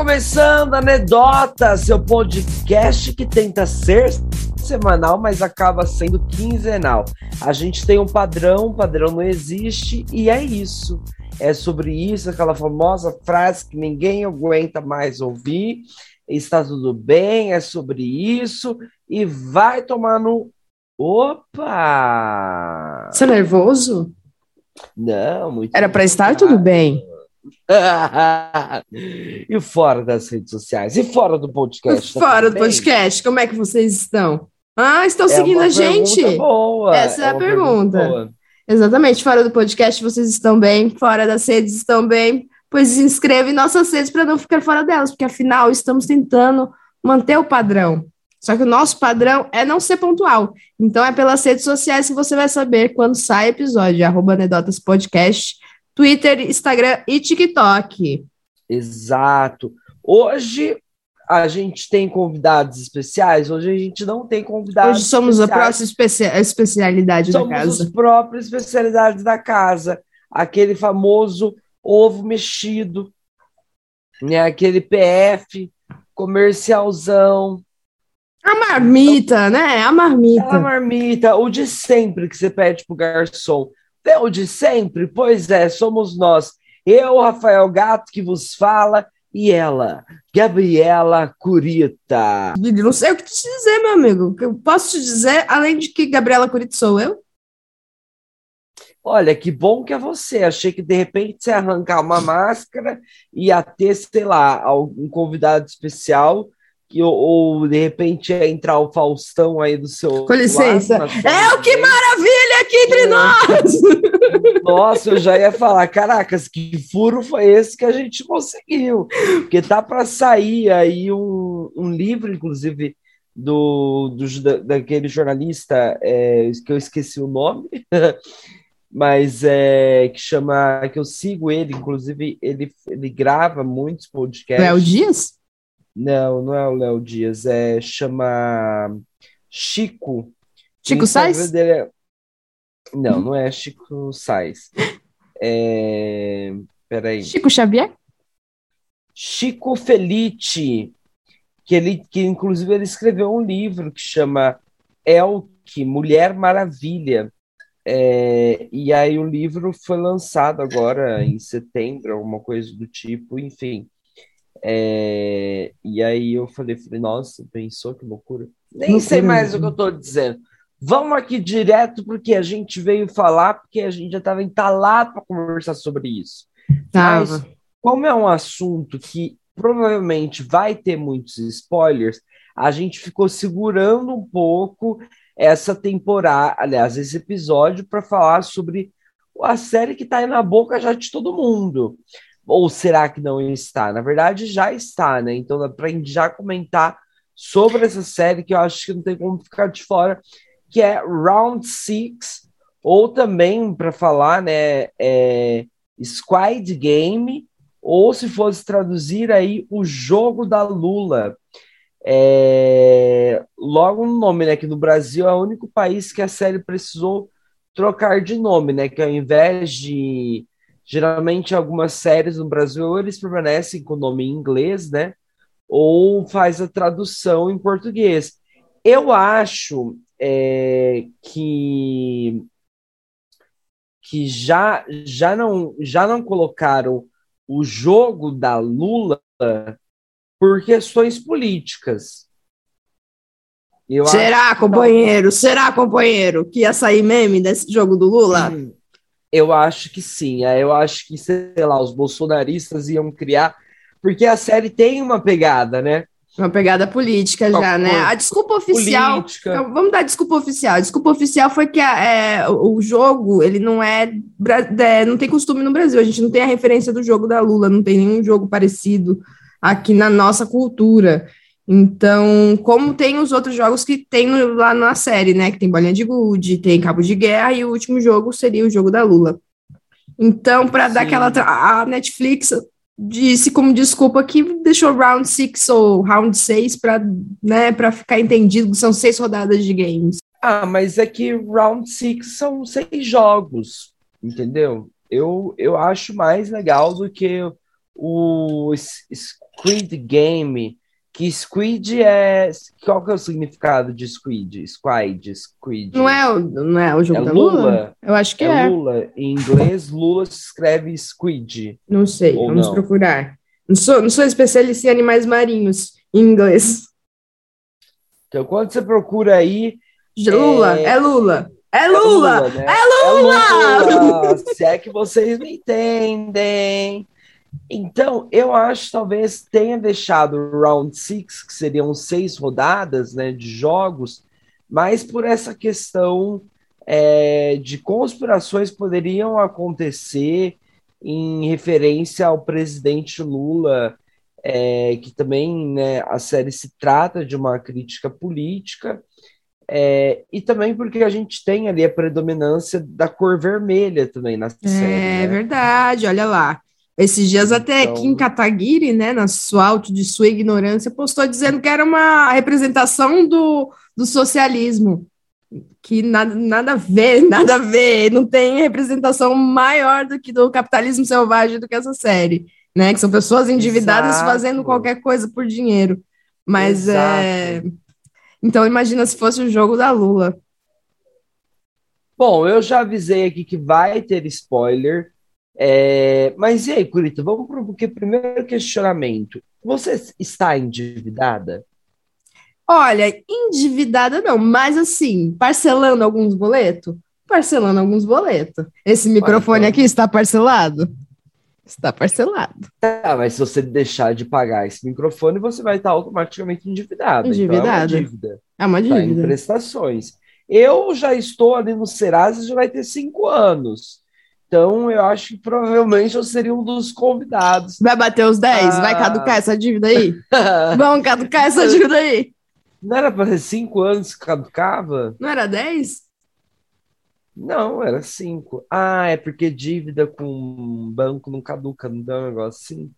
Começando a Anedota, seu podcast que tenta ser semanal, mas acaba sendo quinzenal. A gente tem um padrão, o padrão não existe, e é isso. É sobre isso, aquela famosa frase que ninguém aguenta mais ouvir. Está tudo bem, é sobre isso, e vai tomar no. Opa! Você é nervoso? Não, muito. Era para estar tudo bem. E fora das redes sociais? E fora do podcast? Fora do bem? podcast, como é que vocês estão? Ah, estão é seguindo a gente? Boa. Essa é, é a pergunta. pergunta Exatamente, fora do podcast vocês estão bem, fora das redes estão bem, pois se inscreva em nossas redes para não ficar fora delas, porque afinal estamos tentando manter o padrão. Só que o nosso padrão é não ser pontual. Então é pelas redes sociais que você vai saber quando sai episódio, arroba Anedotas Podcast Twitter, Instagram e TikTok. Exato. Hoje a gente tem convidados especiais, hoje a gente não tem convidados Hoje somos especiais. a próxima especia especialidade somos da casa. Somos as próprias especialidades da casa. Aquele famoso ovo mexido, né? aquele PF, comercialzão. A marmita, né? A marmita. A marmita, o de sempre que você pede pro garçom. É o de sempre? Pois é, somos nós. Eu, Rafael Gato, que vos fala, e ela, Gabriela Curita. Não sei o que te dizer, meu amigo. Eu posso te dizer, além de que Gabriela Curita sou eu? Olha, que bom que é você. Achei que de repente você arrancar uma máscara e ia ter, sei lá, um convidado especial que, ou, ou, de repente é entrar o Faustão aí do seu. Com licença. Lado, é o que maravilha aqui entre é. nós! Nossa, eu já ia falar, caracas, que furo foi esse que a gente conseguiu? Porque tá para sair aí um, um livro, inclusive, do, do daquele jornalista é, que eu esqueci o nome. mas é que chama que eu sigo ele, inclusive ele, ele grava muitos podcasts. Léo Dias? Não, não é o Léo Dias, é chama Chico. Chico Sainz? É... Não, não é Chico Sainz. É... Peraí. Chico Xavier? Chico Felite, que ele que inclusive ele escreveu um livro que chama Elke, Mulher Maravilha. É, e aí o livro foi lançado agora em setembro, alguma coisa do tipo, enfim. É, e aí eu falei, falei, nossa, pensou que loucura. Nem loucura sei mais mesmo. o que eu estou dizendo. Vamos aqui direto, porque a gente veio falar, porque a gente já estava entalado para conversar sobre isso. Tava. Mas, como é um assunto que provavelmente vai ter muitos spoilers, a gente ficou segurando um pouco essa temporada, aliás, esse episódio, para falar sobre a série que está aí na boca já de todo mundo. Ou será que não está? Na verdade, já está, né? Então, para já comentar sobre essa série que eu acho que não tem como ficar de fora, que é Round Six, ou também, para falar, né, é Squid Game, ou se fosse traduzir aí, o jogo da Lula. É, logo no nome, né? Que no Brasil é o único país que a série precisou trocar de nome, né? Que ao invés de Geralmente, algumas séries no Brasil, eles permanecem com o nome em inglês, né? Ou faz a tradução em português. Eu acho é, que que já, já, não, já não colocaram o jogo da Lula por questões políticas. Eu será, companheiro? Não... Será, companheiro, que ia sair meme desse jogo do Lula? Hum. Eu acho que sim. É, eu acho que, sei lá, os bolsonaristas iam criar. Porque a série tem uma pegada, né? Uma pegada política já, né? A desculpa oficial. Então, vamos dar desculpa oficial. A desculpa oficial foi que a, é, o jogo, ele não é, é, Não tem costume no Brasil. A gente não tem a referência do jogo da Lula, não tem nenhum jogo parecido aqui na nossa cultura. Então, como tem os outros jogos que tem lá na série, né? Que tem Bolinha de Gude, tem Cabo de Guerra, e o último jogo seria o jogo da Lula. Então, para dar aquela. A Netflix disse como desculpa que deixou Round 6 ou Round 6 para né, ficar entendido que são seis rodadas de games. Ah, mas é que Round 6 são seis jogos, entendeu? Eu, eu acho mais legal do que o Squid Game, que Squid é. Qual que é o significado de Squid? Squid, Squid. Não é o, não é o jogo é da Lula? Lula? Eu acho que é. é. Lula. Em inglês, Lula se escreve Squid. Não sei, vamos não. procurar. Não sou, não sou especialista em animais marinhos em inglês. Então, quando você procura aí. Lula, é, é Lula. É Lula! É Lula! Né? É Lula! É Lula! Se é que vocês me entendem. Então, eu acho que talvez tenha deixado o Round Six, que seriam seis rodadas né, de jogos, mas por essa questão é, de conspirações poderiam acontecer em referência ao presidente Lula, é, que também né, a série se trata de uma crítica política, é, e também porque a gente tem ali a predominância da cor vermelha também na série. É né? verdade, olha lá. Esses dias até então... Kim Kataguiri, né, na sua alto de sua ignorância, postou dizendo que era uma representação do, do socialismo. Que nada, nada a ver, nada a ver, não tem representação maior do que do capitalismo selvagem do que essa série, né? Que são pessoas endividadas Exato. fazendo qualquer coisa por dinheiro. Mas Exato. é. Então imagina se fosse o jogo da Lula. Bom, eu já avisei aqui que vai ter spoiler. É, mas e aí, Curita, vamos para o primeiro questionamento. Você está endividada? Olha, endividada não, mas assim, parcelando alguns boletos? Parcelando alguns boletos. Esse microfone aqui está parcelado? Está parcelado. Tá, mas se você deixar de pagar esse microfone, você vai estar automaticamente endividado. Endividado. Então é uma dívida. É uma dívida. Tá em prestações. Eu já estou ali no Serasa, já vai ter cinco anos. Então, eu acho que provavelmente eu seria um dos convidados. Vai bater os 10? Ah... Vai caducar essa dívida aí? Vamos caducar essa dívida aí? Não era para ser 5 anos que caducava? Não era 10? Não, era 5. Ah, é porque dívida com banco não caduca, não dá um negócio assim.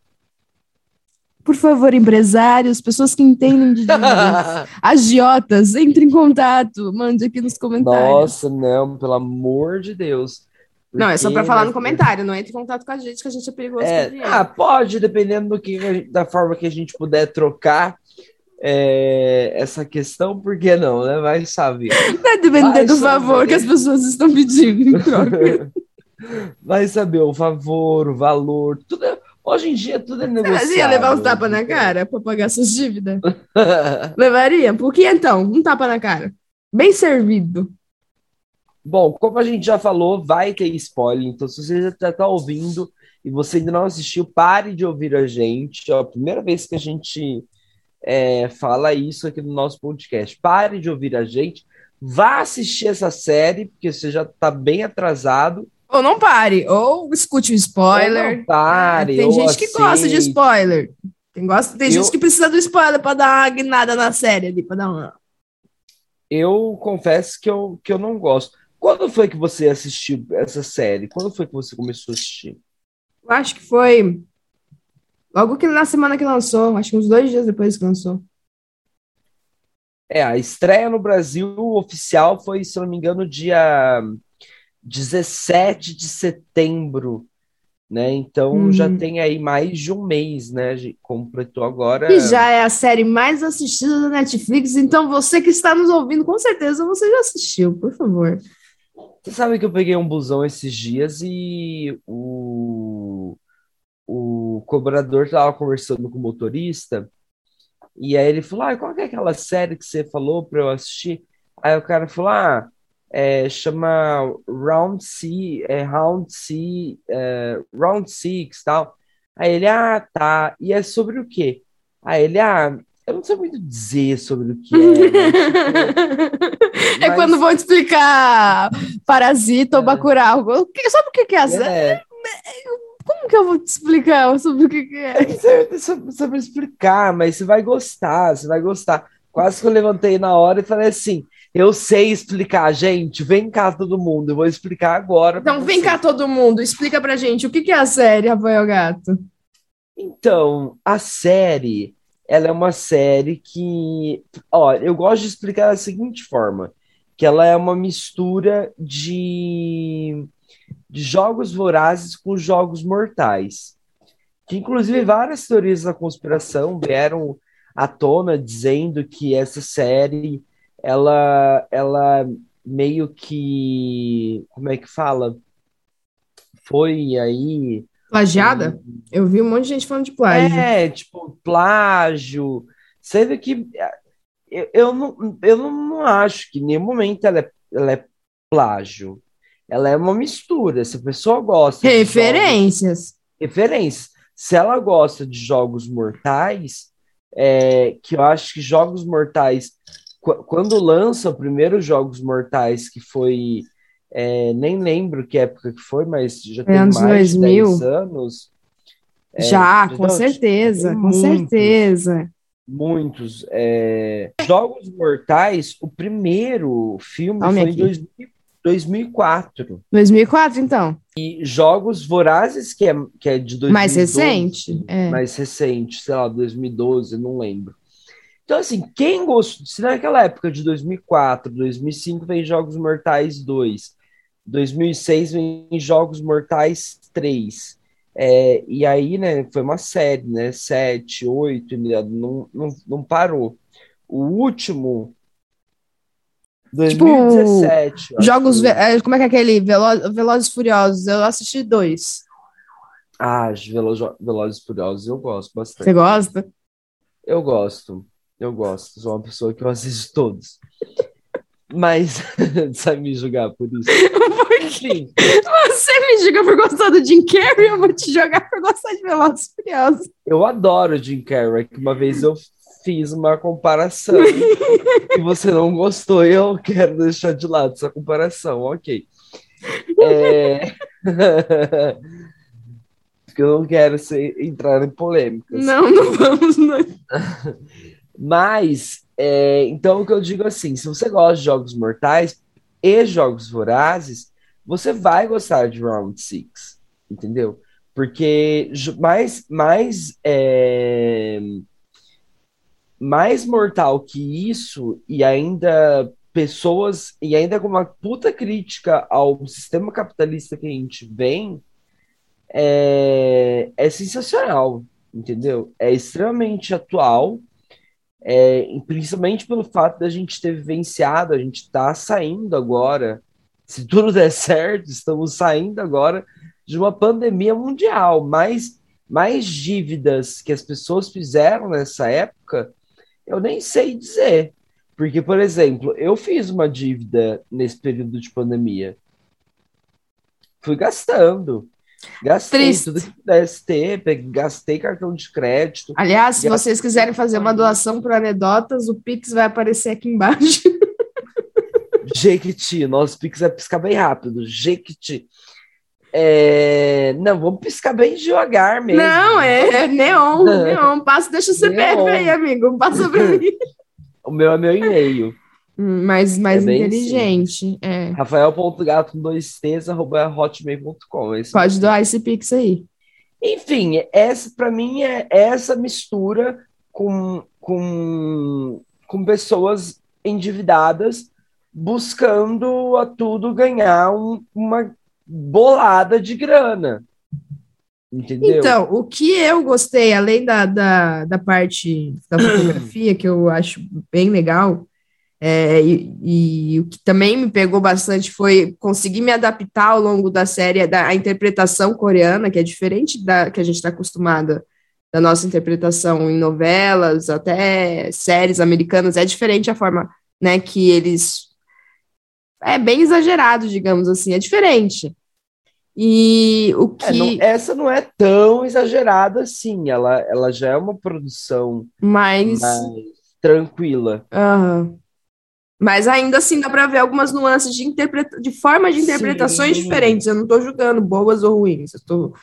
Por favor, empresários, pessoas que entendem de dívidas, agiotas, entre em contato, mande aqui nos comentários. Nossa, não, pelo amor de Deus. Não, é só para falar no comentário, não entre em contato com a gente, que a gente é perigoso. É, ah, pode, dependendo do que, da forma que a gente puder trocar é, essa questão, por que não, né? Vai saber. Vai depender do favor que as pessoas estão pedindo em troca. Vai saber o favor, o valor, tudo é, Hoje em dia tudo é negociável. Você ia levar uns tapas na cara para pagar suas dívidas? Levaria? Por que então? Um tapa na cara. Bem servido. Bom, como a gente já falou, vai ter spoiler, então se você já está ouvindo e você ainda não assistiu, pare de ouvir a gente. É a primeira vez que a gente é, fala isso aqui no nosso podcast. Pare de ouvir a gente, vá assistir essa série, porque você já está bem atrasado. Ou não pare, ou escute o spoiler. Ou não pare. Tem gente que gosta de spoiler. Tem, gosta, tem eu... gente que precisa do spoiler para dar uma guinada na série ali, para dar uma. Eu confesso que eu, que eu não gosto. Quando foi que você assistiu essa série? Quando foi que você começou a assistir? Eu acho que foi logo que na semana que lançou, acho que uns dois dias depois que lançou. É, a estreia no Brasil oficial foi, se não me engano, dia 17 de setembro, né? Então hum. já tem aí mais de um mês, né? Completou agora. E já é a série mais assistida da Netflix, então você que está nos ouvindo, com certeza você já assistiu, por favor. Você sabe que eu peguei um busão esses dias e o, o cobrador estava conversando com o motorista e aí ele falou, ah, qual é aquela série que você falou para eu assistir? Aí o cara falou, ah, é, chama Round C, é, Round C, é, Round Six, tal. Aí ele, ah, tá. E é sobre o quê? Aí ele, ah, eu não sei muito dizer sobre o que é. Né? Tipo, é mas... quando vão explicar Parasita é. ou Bacurau. Sabe o que é a é. Como que eu vou te explicar sobre o que é? É sobre explicar, mas você vai gostar, você vai gostar. Quase que eu levantei na hora e falei assim: eu sei explicar, gente. Vem cá todo mundo, eu vou explicar agora. Então, vem cá todo mundo, explica pra gente o que é a série, Rafael Gato. Então, a série ela é uma série que, ó, eu gosto de explicar da seguinte forma, que ela é uma mistura de, de jogos vorazes com jogos mortais. Que inclusive várias teorias da conspiração vieram à tona dizendo que essa série ela ela meio que como é que fala foi aí plagiada? Eu vi um monte de gente falando de plágio. É tipo plágio. Sendo que eu, eu não eu não acho que em nenhum momento ela é, ela é plágio. Ela é uma mistura. Se a pessoa gosta referências jogos, referências. Se ela gosta de jogos mortais é, que eu acho que jogos mortais quando lança o primeiro Jogos Mortais, que foi. É, nem lembro que época que foi, mas já tem mais 2000. de 10 anos. É, já, com certeza, com muitos, certeza. Muitos. É, Jogos Mortais, o primeiro filme foi aqui. em 2000, 2004. 2004, então. E Jogos Vorazes, que é, que é de 2012. Mais recente? É. Mais recente, sei lá, 2012, não lembro. Então, assim, quem gostou. Se naquela época de 2004, 2005 vem Jogos Mortais 2, 2006 vem Jogos Mortais 3. É, e aí, né, foi uma série, né? 7, 8, não, não, não parou. O último. 2017. Tipo, jogos. Que... É, como é que é aquele? Velo... Velozes Furiosos. Eu assisti dois. Ah, Velozes Furiosos eu gosto bastante. Você gosta? Eu gosto. Eu gosto, sou uma pessoa que eu assisto todos. Mas sabe me julgar por isso. Enfim. Você me julga por gostar do Jim Carrey, eu vou te jogar por gostar de Velozes Furiosos. Eu adoro o Jim Carrey, que uma vez eu fiz uma comparação e você não gostou, e eu quero deixar de lado essa comparação, ok. É... Porque eu não quero ser, entrar em polêmicas. Não, não vamos, não. Mas, é, então o que eu digo assim, se você gosta de jogos mortais e jogos vorazes, você vai gostar de Round Six, entendeu? Porque mais, mais, é, mais mortal que isso, e ainda pessoas, e ainda com uma puta crítica ao sistema capitalista que a gente vem, é, é sensacional, entendeu? É extremamente atual é, principalmente pelo fato da gente ter vivenciado, a gente está saindo agora, se tudo der certo, estamos saindo agora de uma pandemia mundial, mais, mais dívidas que as pessoas fizeram nessa época, eu nem sei dizer. Porque, por exemplo, eu fiz uma dívida nesse período de pandemia. Fui gastando. Gastei Triste. tudo que pudesse ter, gastei cartão de crédito. Aliás, se vocês quiserem fazer uma doação para anedotas, o Pix vai aparecer aqui embaixo. Jequiti, nosso Pix vai piscar bem rápido. Jequiti. É... Não, vamos piscar bem devagar mesmo. Não, é, é neon, neon. Passa, deixa o CPF aí, amigo. Passa para mim. O meu é meu e-mail. Mais, mais é inteligente. É. Rafael.gato com dois T's, arroba hotmail.com. É Pode doar esse pix aí. Enfim, essa para mim é essa mistura com, com, com pessoas endividadas buscando a tudo ganhar um, uma bolada de grana. Entendeu? Então, o que eu gostei, além da, da, da parte da fotografia, que eu acho bem legal, é, e, e, o que também me pegou bastante foi conseguir me adaptar ao longo da série da interpretação coreana, que é diferente da que a gente está acostumada da nossa interpretação em novelas, até séries americanas, é diferente a forma né, que eles. É bem exagerado, digamos assim, é diferente. E o que. É, não, essa não é tão exagerada assim, ela, ela já é uma produção mais, mais tranquila. Uhum. Mas ainda assim dá para ver algumas nuances de, interpreta de forma de interpretações Sim. diferentes. Eu não estou julgando boas ou ruins, eu estou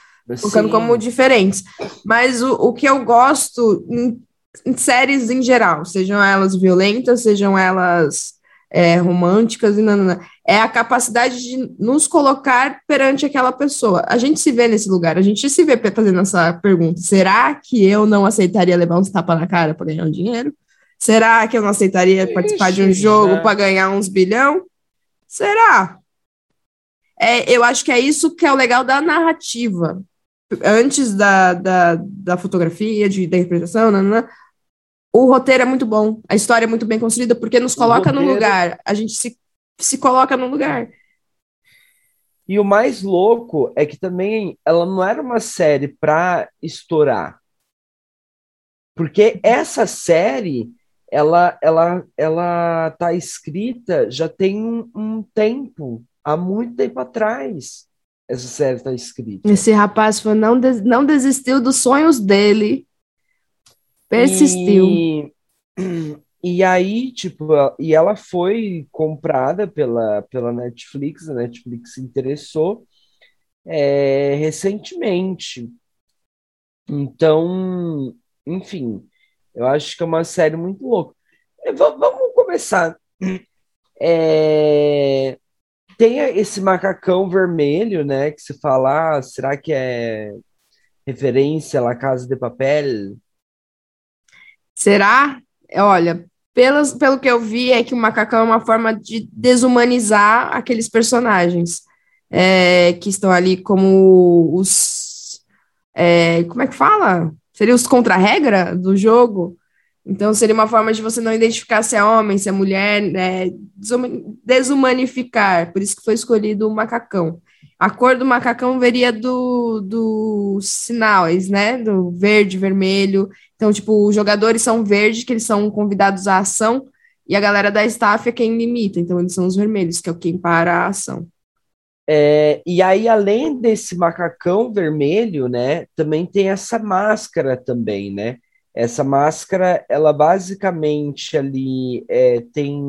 colocando como diferentes. Mas o, o que eu gosto em, em, séries em geral, sejam elas violentas, sejam elas é, românticas, e não, é a capacidade de nos colocar perante aquela pessoa. A gente se vê nesse lugar, a gente se vê fazendo essa pergunta: será que eu não aceitaria levar uns tapas na cara para ganhar um dinheiro? Será que eu não aceitaria Ixi, participar de um jogo né? para ganhar uns bilhão? Será? É, eu acho que é isso que é o legal da narrativa. antes da, da, da fotografia, de, da interpretação, nanana, o roteiro é muito bom, a história é muito bem construída, porque nos coloca roteiro... no lugar, a gente se, se coloca no lugar. E o mais louco é que também ela não era uma série para estourar. Porque essa série, ela ela ela tá escrita já tem um, um tempo, há muito tempo atrás. Essa série está escrita. Esse rapaz foi, não, des, não desistiu dos sonhos dele. Persistiu. E, e aí, tipo, e ela foi comprada pela, pela Netflix, a Netflix se interessou é, recentemente. Então, enfim, eu acho que é uma série muito louca. É, vamos começar. É, tem esse macacão vermelho, né? Que se fala, ah, será que é referência à Casa de Papel? Será? Olha, pelas, pelo que eu vi, é que o macacão é uma forma de desumanizar aqueles personagens é, que estão ali como os. É, como é que fala? Seria os contra-regra do jogo? Então, seria uma forma de você não identificar se é homem, se é mulher, né? desumanificar. Por isso que foi escolhido o macacão. A cor do macacão veria dos do sinais, né? Do verde, vermelho. Então, tipo, os jogadores são verdes, que eles são convidados à ação, e a galera da staff é quem limita. Então, eles são os vermelhos, que é quem para a ação. É, e aí, além desse macacão vermelho, né? Também tem essa máscara também, né? Essa máscara, ela basicamente ali é, tem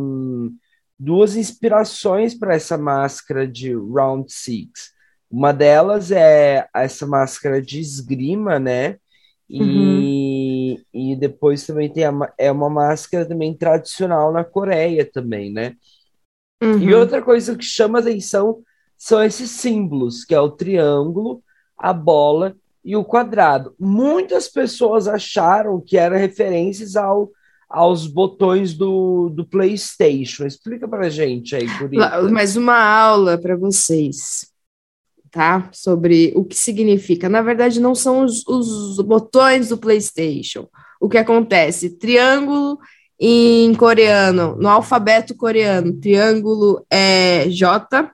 duas inspirações para essa máscara de Round Six. Uma delas é essa máscara de esgrima, né? E, uhum. e depois também tem a, é uma máscara também tradicional na Coreia também, né? Uhum. E outra coisa que chama atenção são esses símbolos, que é o triângulo, a bola e o quadrado. Muitas pessoas acharam que eram referências ao, aos botões do, do PlayStation. Explica para gente aí, Curita. Mais uma aula para vocês, tá? Sobre o que significa. Na verdade, não são os, os botões do PlayStation. O que acontece? Triângulo em coreano, no alfabeto coreano, triângulo é J,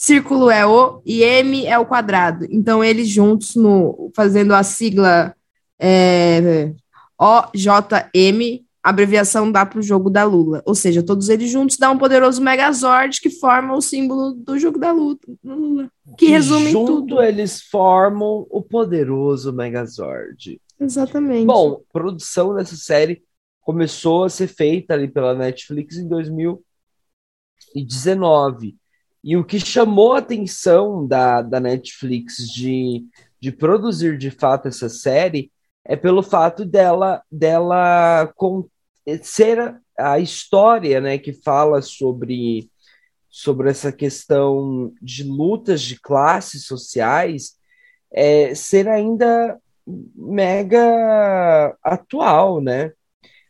círculo é O e M é o quadrado. Então, eles juntos, no, fazendo a sigla é, OJM, abreviação dá para o jogo da Lula. Ou seja, todos eles juntos dão um poderoso Megazord que forma o símbolo do jogo da Lula. Que resume junto tudo. eles formam o poderoso Megazord. Exatamente. Bom, a produção dessa série começou a ser feita ali pela Netflix em 2019. E o que chamou a atenção da, da Netflix de, de produzir de fato essa série é pelo fato dela, dela com, ser a história né, que fala sobre, sobre essa questão de lutas de classes sociais é, ser ainda mega atual, né?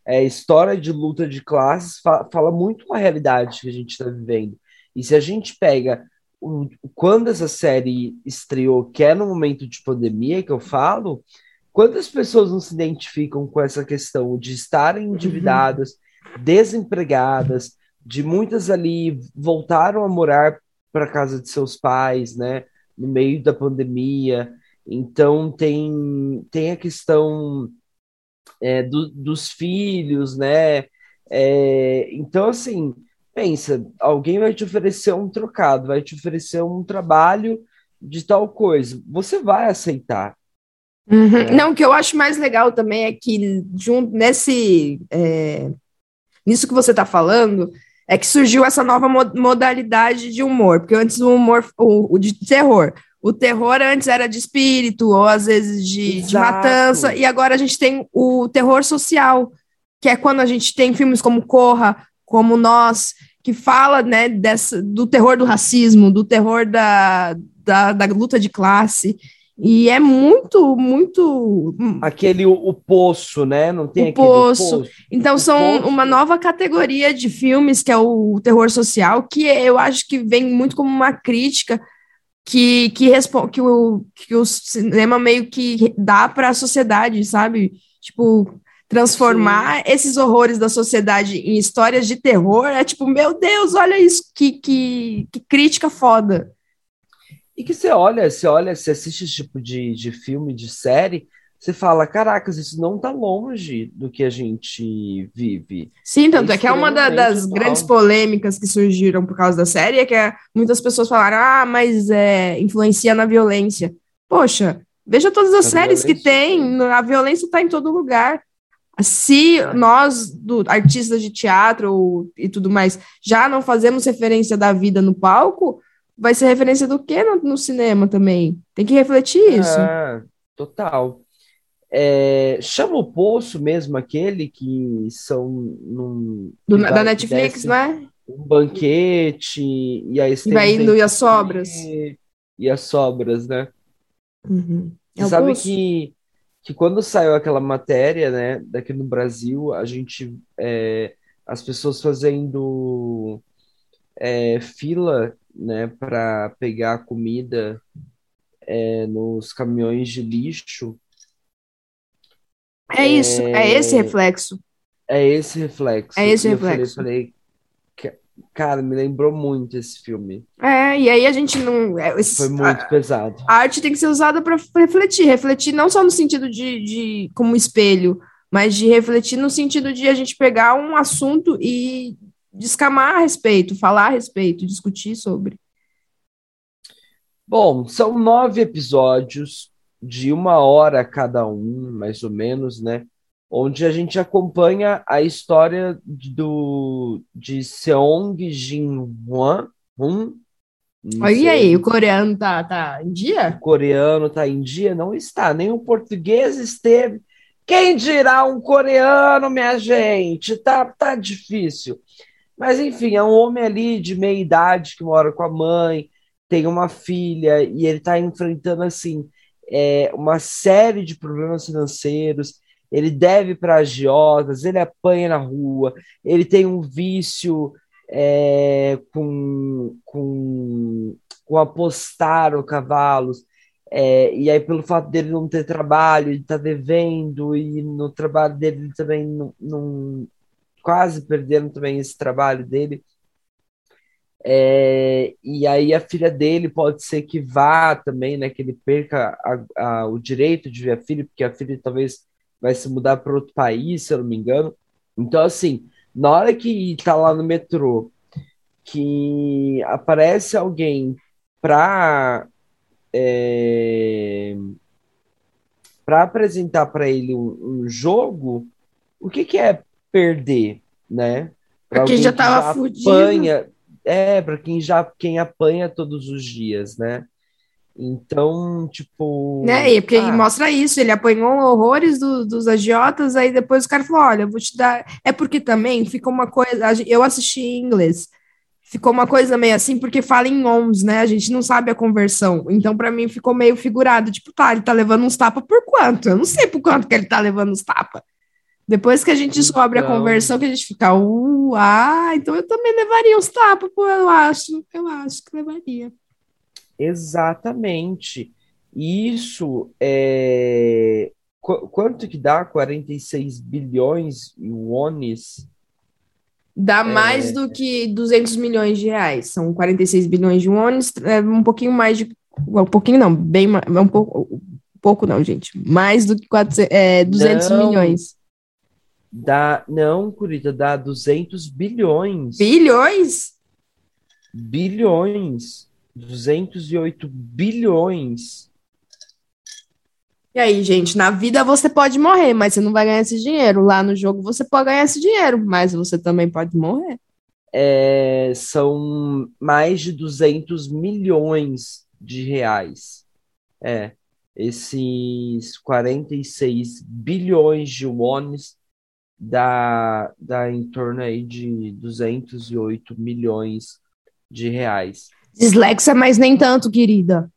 É, história de luta de classes fa fala muito com a realidade que a gente está vivendo. E se a gente pega o, quando essa série estreou, que é no momento de pandemia que eu falo, quantas pessoas não se identificam com essa questão de estarem uhum. endividadas, uhum. desempregadas, de muitas ali voltaram a morar para casa de seus pais, né, no meio da pandemia. Então tem tem a questão é, do, dos filhos, né? É, então assim pensa, alguém vai te oferecer um trocado, vai te oferecer um trabalho de tal coisa, você vai aceitar. Uhum. Né? Não, o que eu acho mais legal também é que junto nesse é, nisso que você está falando é que surgiu essa nova modalidade de humor, porque antes o humor o, o de terror, o terror antes era de espírito ou às vezes de, de matança e agora a gente tem o terror social, que é quando a gente tem filmes como Corra, como Nós, que fala né, dessa, do terror do racismo, do terror da, da, da luta de classe. E é muito, muito. Aquele o, o poço, né? Não tem o poço. poço. Então, o são poço. uma nova categoria de filmes, que é o terror social, que eu acho que vem muito como uma crítica que, que, que, o, que o cinema meio que dá para a sociedade, sabe? Tipo, transformar Sim. esses horrores da sociedade em histórias de terror é tipo, meu Deus, olha isso, que, que, que crítica foda. E que você olha, você olha, você assiste esse tipo de, de filme, de série, você fala, caracas, isso não tá longe do que a gente vive. Sim, tanto é, é que é uma da, das mal. grandes polêmicas que surgiram por causa da série, é que é, muitas pessoas falaram, ah, mas é, influencia na violência. Poxa, veja todas as a séries que tem, a violência está em todo lugar. Se é. nós, do, artistas de teatro e tudo mais, já não fazemos referência da vida no palco, vai ser referência do que no, no cinema também? Tem que refletir isso. Ah, total. É, chama o Poço mesmo, aquele que são num, Do, que da Netflix, né? Um banquete e aí e vai indo e as sobras. E as sobras, né? Uhum. É Você sabe que, que quando saiu aquela matéria, né, daqui no Brasil, a gente. É, as pessoas fazendo é, fila né, para pegar comida é, nos caminhões de lixo é isso, é, esse reflexo. É esse reflexo. É esse e reflexo. Eu falei, falei, cara, me lembrou muito esse filme. É, e aí a gente não. É, esse, Foi muito a, pesado. A arte tem que ser usada para refletir. Refletir não só no sentido de, de como espelho, mas de refletir no sentido de a gente pegar um assunto e descamar a respeito, falar a respeito, discutir sobre. Bom, são nove episódios de uma hora cada um, mais ou menos, né? Onde a gente acompanha a história do de Seong Jin Hwan. Hum, Olha aí, o coreano tá, tá em dia? O coreano tá em dia? Não está, nem o português esteve. Quem dirá um coreano, minha gente? Tá, tá difícil. Mas enfim, é um homem ali de meia idade que mora com a mãe, tem uma filha e ele tá enfrentando assim é, uma série de problemas financeiros, ele deve para agiotas, ele apanha na rua, ele tem um vício é, com, com, com apostar o cavalos, é, e aí pelo fato dele não ter trabalho, ele está devendo, e no trabalho dele ele também não, não quase perdendo também esse trabalho dele, é, e aí a filha dele pode ser que vá também, né? Que ele perca a, a, o direito de ver a filha, porque a filha talvez vai se mudar para outro país, se eu não me engano. Então, assim, na hora que tá lá no metrô, que aparece alguém para é, para apresentar para ele um, um, jogo, o que, que é perder, né? Pra Porque já estava fudido. Apanha, é, para quem já quem apanha todos os dias, né? Então, tipo. Né, e porque ah, mostra isso, ele apanhou horrores do, dos agiotas, aí depois o cara falou: olha, vou te dar. É porque também ficou uma coisa. Eu assisti em inglês, ficou uma coisa meio assim, porque fala em ons, né? A gente não sabe a conversão. Então, para mim, ficou meio figurado. Tipo, tá, ele tá levando uns tapas por quanto? Eu não sei por quanto que ele tá levando uns tapas. Depois que a gente descobre então... a conversão, que a gente fica, uh, ah, então eu também levaria os tapas, pô, eu acho, eu acho que levaria. Exatamente. Isso é. Qu quanto que dá? 46 bilhões de wones? Dá é... mais do que 200 milhões de reais. São 46 bilhões de wones, é um pouquinho mais de. Um pouquinho não, bem um pouco, um pouco não, gente. Mais do que 400, é, 200 não. milhões. Dá, não, Curita, dá 200 bilhões. Bilhões? Bilhões. 208 bilhões. E aí, gente, na vida você pode morrer, mas você não vai ganhar esse dinheiro. Lá no jogo você pode ganhar esse dinheiro, mas você também pode morrer. É, são mais de 200 milhões de reais. É, esses 46 bilhões de wones dá, dá em torno aí de 208 milhões de reais. Dislexia, mas nem tanto, querida.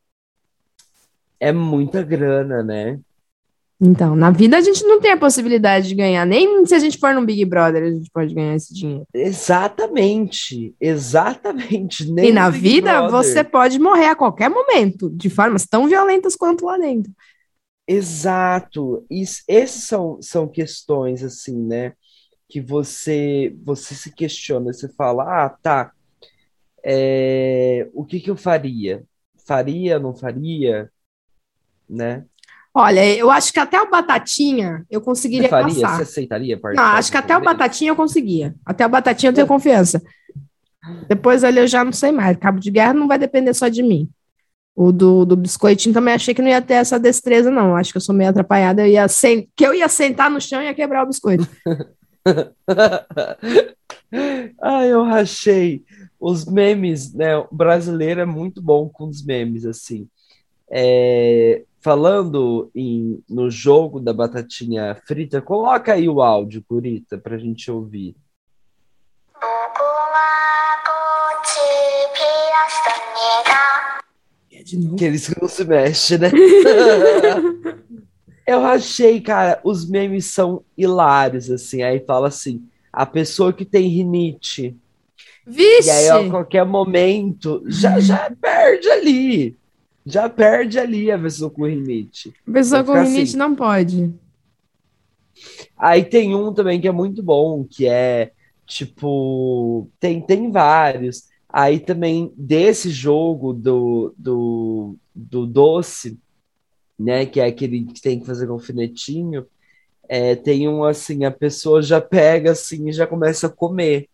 É muita grana, né? Então, na vida a gente não tem a possibilidade de ganhar, nem se a gente for no Big Brother a gente pode ganhar esse dinheiro. Exatamente, exatamente. Nem e na vida Brother. você pode morrer a qualquer momento, de formas tão violentas quanto lá dentro. Exato. Essas são, são questões, assim, né? Que você, você se questiona, você fala, ah, tá, é, o que que eu faria? Faria, não faria? Né? Olha, eu acho que até o Batatinha eu conseguiria você faria? passar. Você aceitaria Não, acho que até o Batatinha eu conseguia. Até o Batatinha eu tenho confiança. Depois ali eu já não sei mais. Cabo de guerra não vai depender só de mim. O do, do biscoitinho também achei que não ia ter essa destreza, não. Acho que eu sou meio atrapalhada. Eu ia sen... Que eu ia sentar no chão e ia quebrar o biscoito. Ai, eu rachei. Os memes, né? O brasileiro é muito bom com os memes, assim. É, falando em, no jogo da batatinha frita, coloca aí o áudio, Curita, para a gente ouvir. Que eles não se mexem, né? Eu achei, cara, os memes são hilários, assim. Aí fala assim: a pessoa que tem rinite. Vixe! E aí, a qualquer momento, já, já perde ali já perde ali a pessoa com rinite. A pessoa com rinite assim. não pode. Aí tem um também que é muito bom, que é tipo. Tem, tem vários. Aí também desse jogo do, do, do doce, né? Que é aquele que tem que fazer com alfinetinho. É, tem um assim, a pessoa já pega assim e já começa a comer.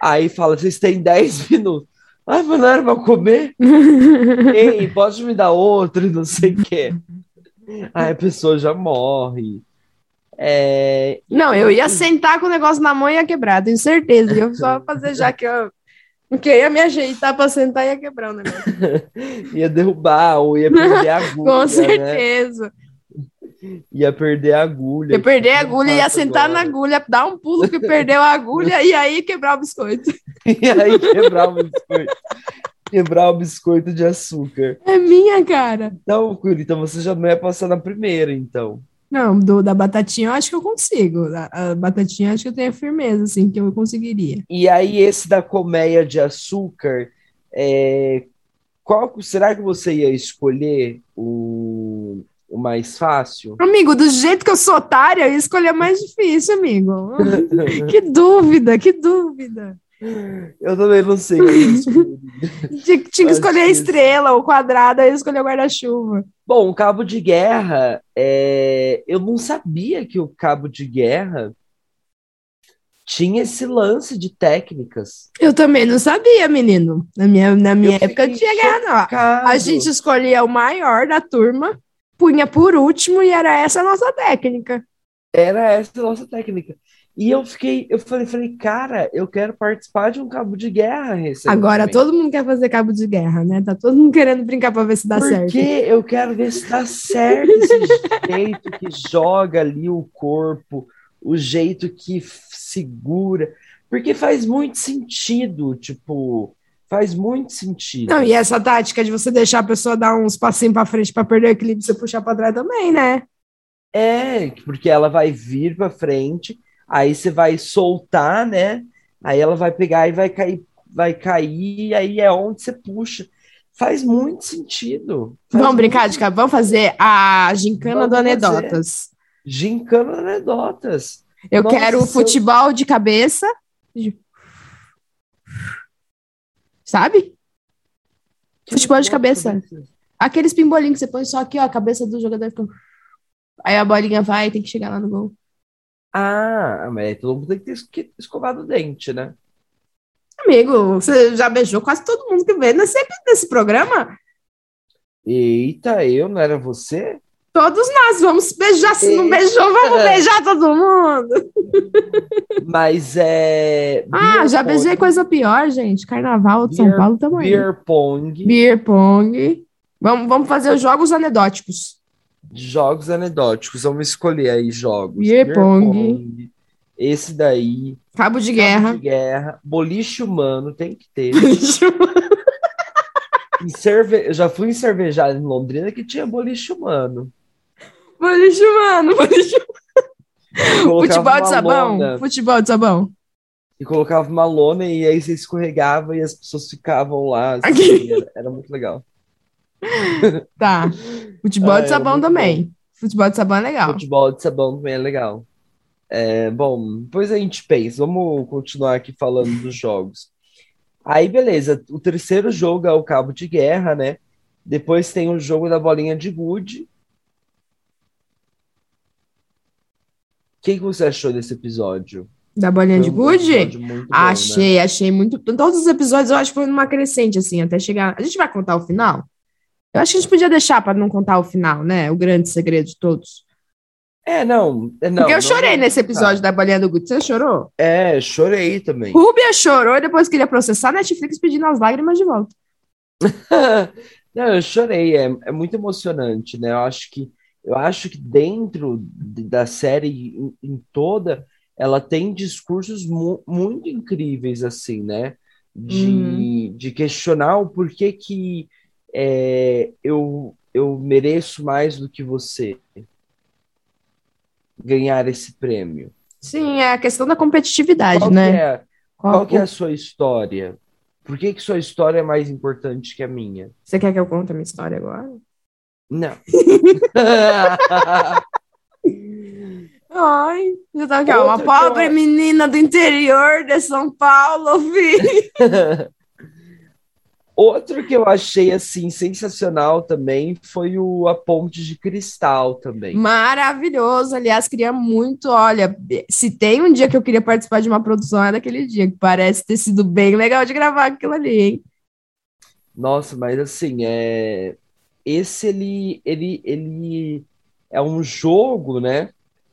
Aí fala, vocês têm 10 minutos. Ai, mas não era pra comer? Ei, pode me dar outro e não sei o quê. Aí a pessoa já morre. É... Não, eu ia sentar com o negócio na mão e ia quebrar, tenho certeza. Eu só fazer já que eu. Porque ia me ajeitar para sentar e ia quebrar o negócio. ia derrubar ou ia perder a agulha. com né? certeza. Né? Ia perder a agulha. Ia perder a agulha, ia sentar agora. na agulha, dar um pulo que perdeu a agulha e aí quebrar o biscoito. e aí quebrar o biscoito. quebrar o biscoito de açúcar. É minha, cara. Então, Curi, então você já não ia passar na primeira, então. Não, do, da batatinha eu acho que eu consigo. A, a batatinha eu acho que eu tenho a firmeza, assim, que eu conseguiria. E aí, esse da colmeia de açúcar, é, qual será que você ia escolher o, o mais fácil? Amigo, do jeito que eu sou otária, eu ia escolher o mais difícil, amigo. que dúvida, que dúvida. Eu também não sei. tinha, que escolher a estrela, o quadrado, aí escolher o guarda-chuva. Bom, o cabo de guerra, é... eu não sabia que o cabo de guerra tinha esse lance de técnicas. Eu também não sabia, menino. Na minha, na minha época não tinha guerra, não. A gente escolhia o maior da turma, punha por último e era essa a nossa técnica. Era essa a nossa técnica. E eu fiquei, eu falei, falei, cara, eu quero participar de um cabo de guerra Agora todo mundo quer fazer cabo de guerra, né? Tá todo mundo querendo brincar para ver se dá Porque certo. Porque eu quero ver se dá certo esse jeito que joga ali o corpo, o jeito que segura. Porque faz muito sentido, tipo, faz muito sentido. Não, e essa tática de você deixar a pessoa dar uns passinhos para frente para perder o equilíbrio você puxar para trás também, né? É, porque ela vai vir para frente aí você vai soltar, né? Aí ela vai pegar e vai cair, vai cair, e aí é onde você puxa. Faz muito sentido. Faz vamos brincar de cara, vamos fazer a gincana vamos do anedotas. Fazer. Gincana do anedotas. Eu Nossa, quero futebol de cabeça. Sabe? Que futebol de cabeça. cabeça. Aqueles pimbolinhos que você põe só aqui, ó, a cabeça do jogador fica. Aí a bolinha vai e tem que chegar lá no gol. Ah, mas aí todo mundo tem que ter escovado o dente, né? Amigo, você já beijou quase todo mundo que vê nesse, nesse programa? Eita, eu não era você? Todos nós vamos beijar. Se não beijou, vamos beijar todo mundo. Mas é. Ah, já pong. beijei coisa pior, gente. Carnaval de Beer, São Paulo também. Beer pong. Beer pong. Vamos, vamos fazer os jogos anedóticos. Jogos anedóticos, vamos escolher aí jogos. Beer pong. Esse daí. Cabo de Cabo guerra. de guerra. Boliche humano, tem que ter. em cerve... Eu já fui em cervejada em Londrina que tinha boliche humano. Boliche humano, boliche humano. Futebol de sabão, lona. futebol de sabão. E colocava uma lona e aí você escorregava e as pessoas ficavam lá. Assim, era, era, muito legal. Tá. Futebol ah, de sabão também. Bom. Futebol de sabão é legal. Futebol de sabão também é legal. É, bom, depois a gente pensa. Vamos continuar aqui falando dos jogos. Aí, beleza. O terceiro jogo é o Cabo de Guerra, né? Depois tem o jogo da bolinha de gude. Que, que você achou desse episódio? Da bolinha um de gude? Achei, né? achei muito. Todos os episódios eu acho que foi numa crescente, assim, até chegar. A gente vai contar o final? Eu acho que a gente podia deixar para não contar o final, né? O grande segredo de todos. É, não. É, não Porque eu não, chorei não, nesse episódio da bolinha do Gucci. Você chorou? É, chorei também. Rúbia chorou e depois queria processar a Netflix pedindo as lágrimas de volta. não, eu chorei. É, é muito emocionante, né? Eu acho que, eu acho que dentro da série em, em toda, ela tem discursos mu muito incríveis, assim, né? De, uhum. de questionar o porquê que é, eu, eu mereço mais do que você ganhar esse prêmio. Sim, é a questão da competitividade, qual né? É, qual, qual que é a sua história? Por que, que sua história é mais importante que a minha? Você quer que eu conte a minha história agora? Não. Ai, já tá aqui, uma pobre eu... menina do interior de São Paulo, filho. Outro que eu achei assim sensacional também foi o A Ponte de Cristal também. Maravilhoso, aliás, queria muito, olha, se tem um dia que eu queria participar de uma produção é daquele dia, que parece ter sido bem legal de gravar aquilo ali, hein? Nossa, mas assim, é esse ele ele ele é um jogo, né?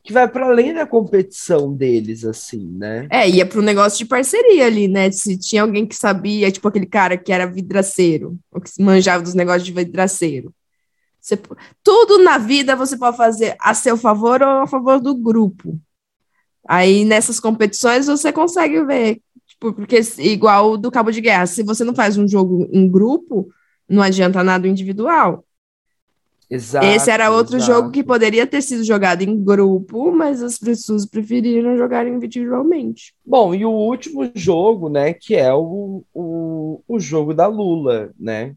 que vai para além da competição deles, assim, né? É, ia para um negócio de parceria ali, né? Se tinha alguém que sabia, tipo aquele cara que era vidraceiro, ou que manjava dos negócios de vidraceiro. Você, tudo na vida você pode fazer a seu favor ou a favor do grupo. Aí nessas competições você consegue ver, tipo, porque igual do Cabo de Guerra, se você não faz um jogo em grupo, não adianta nada individual. Exato, Esse era outro exato. jogo que poderia ter sido jogado em grupo, mas as pessoas preferiram jogar individualmente. Bom, e o último jogo, né, que é o, o, o jogo da Lula, né?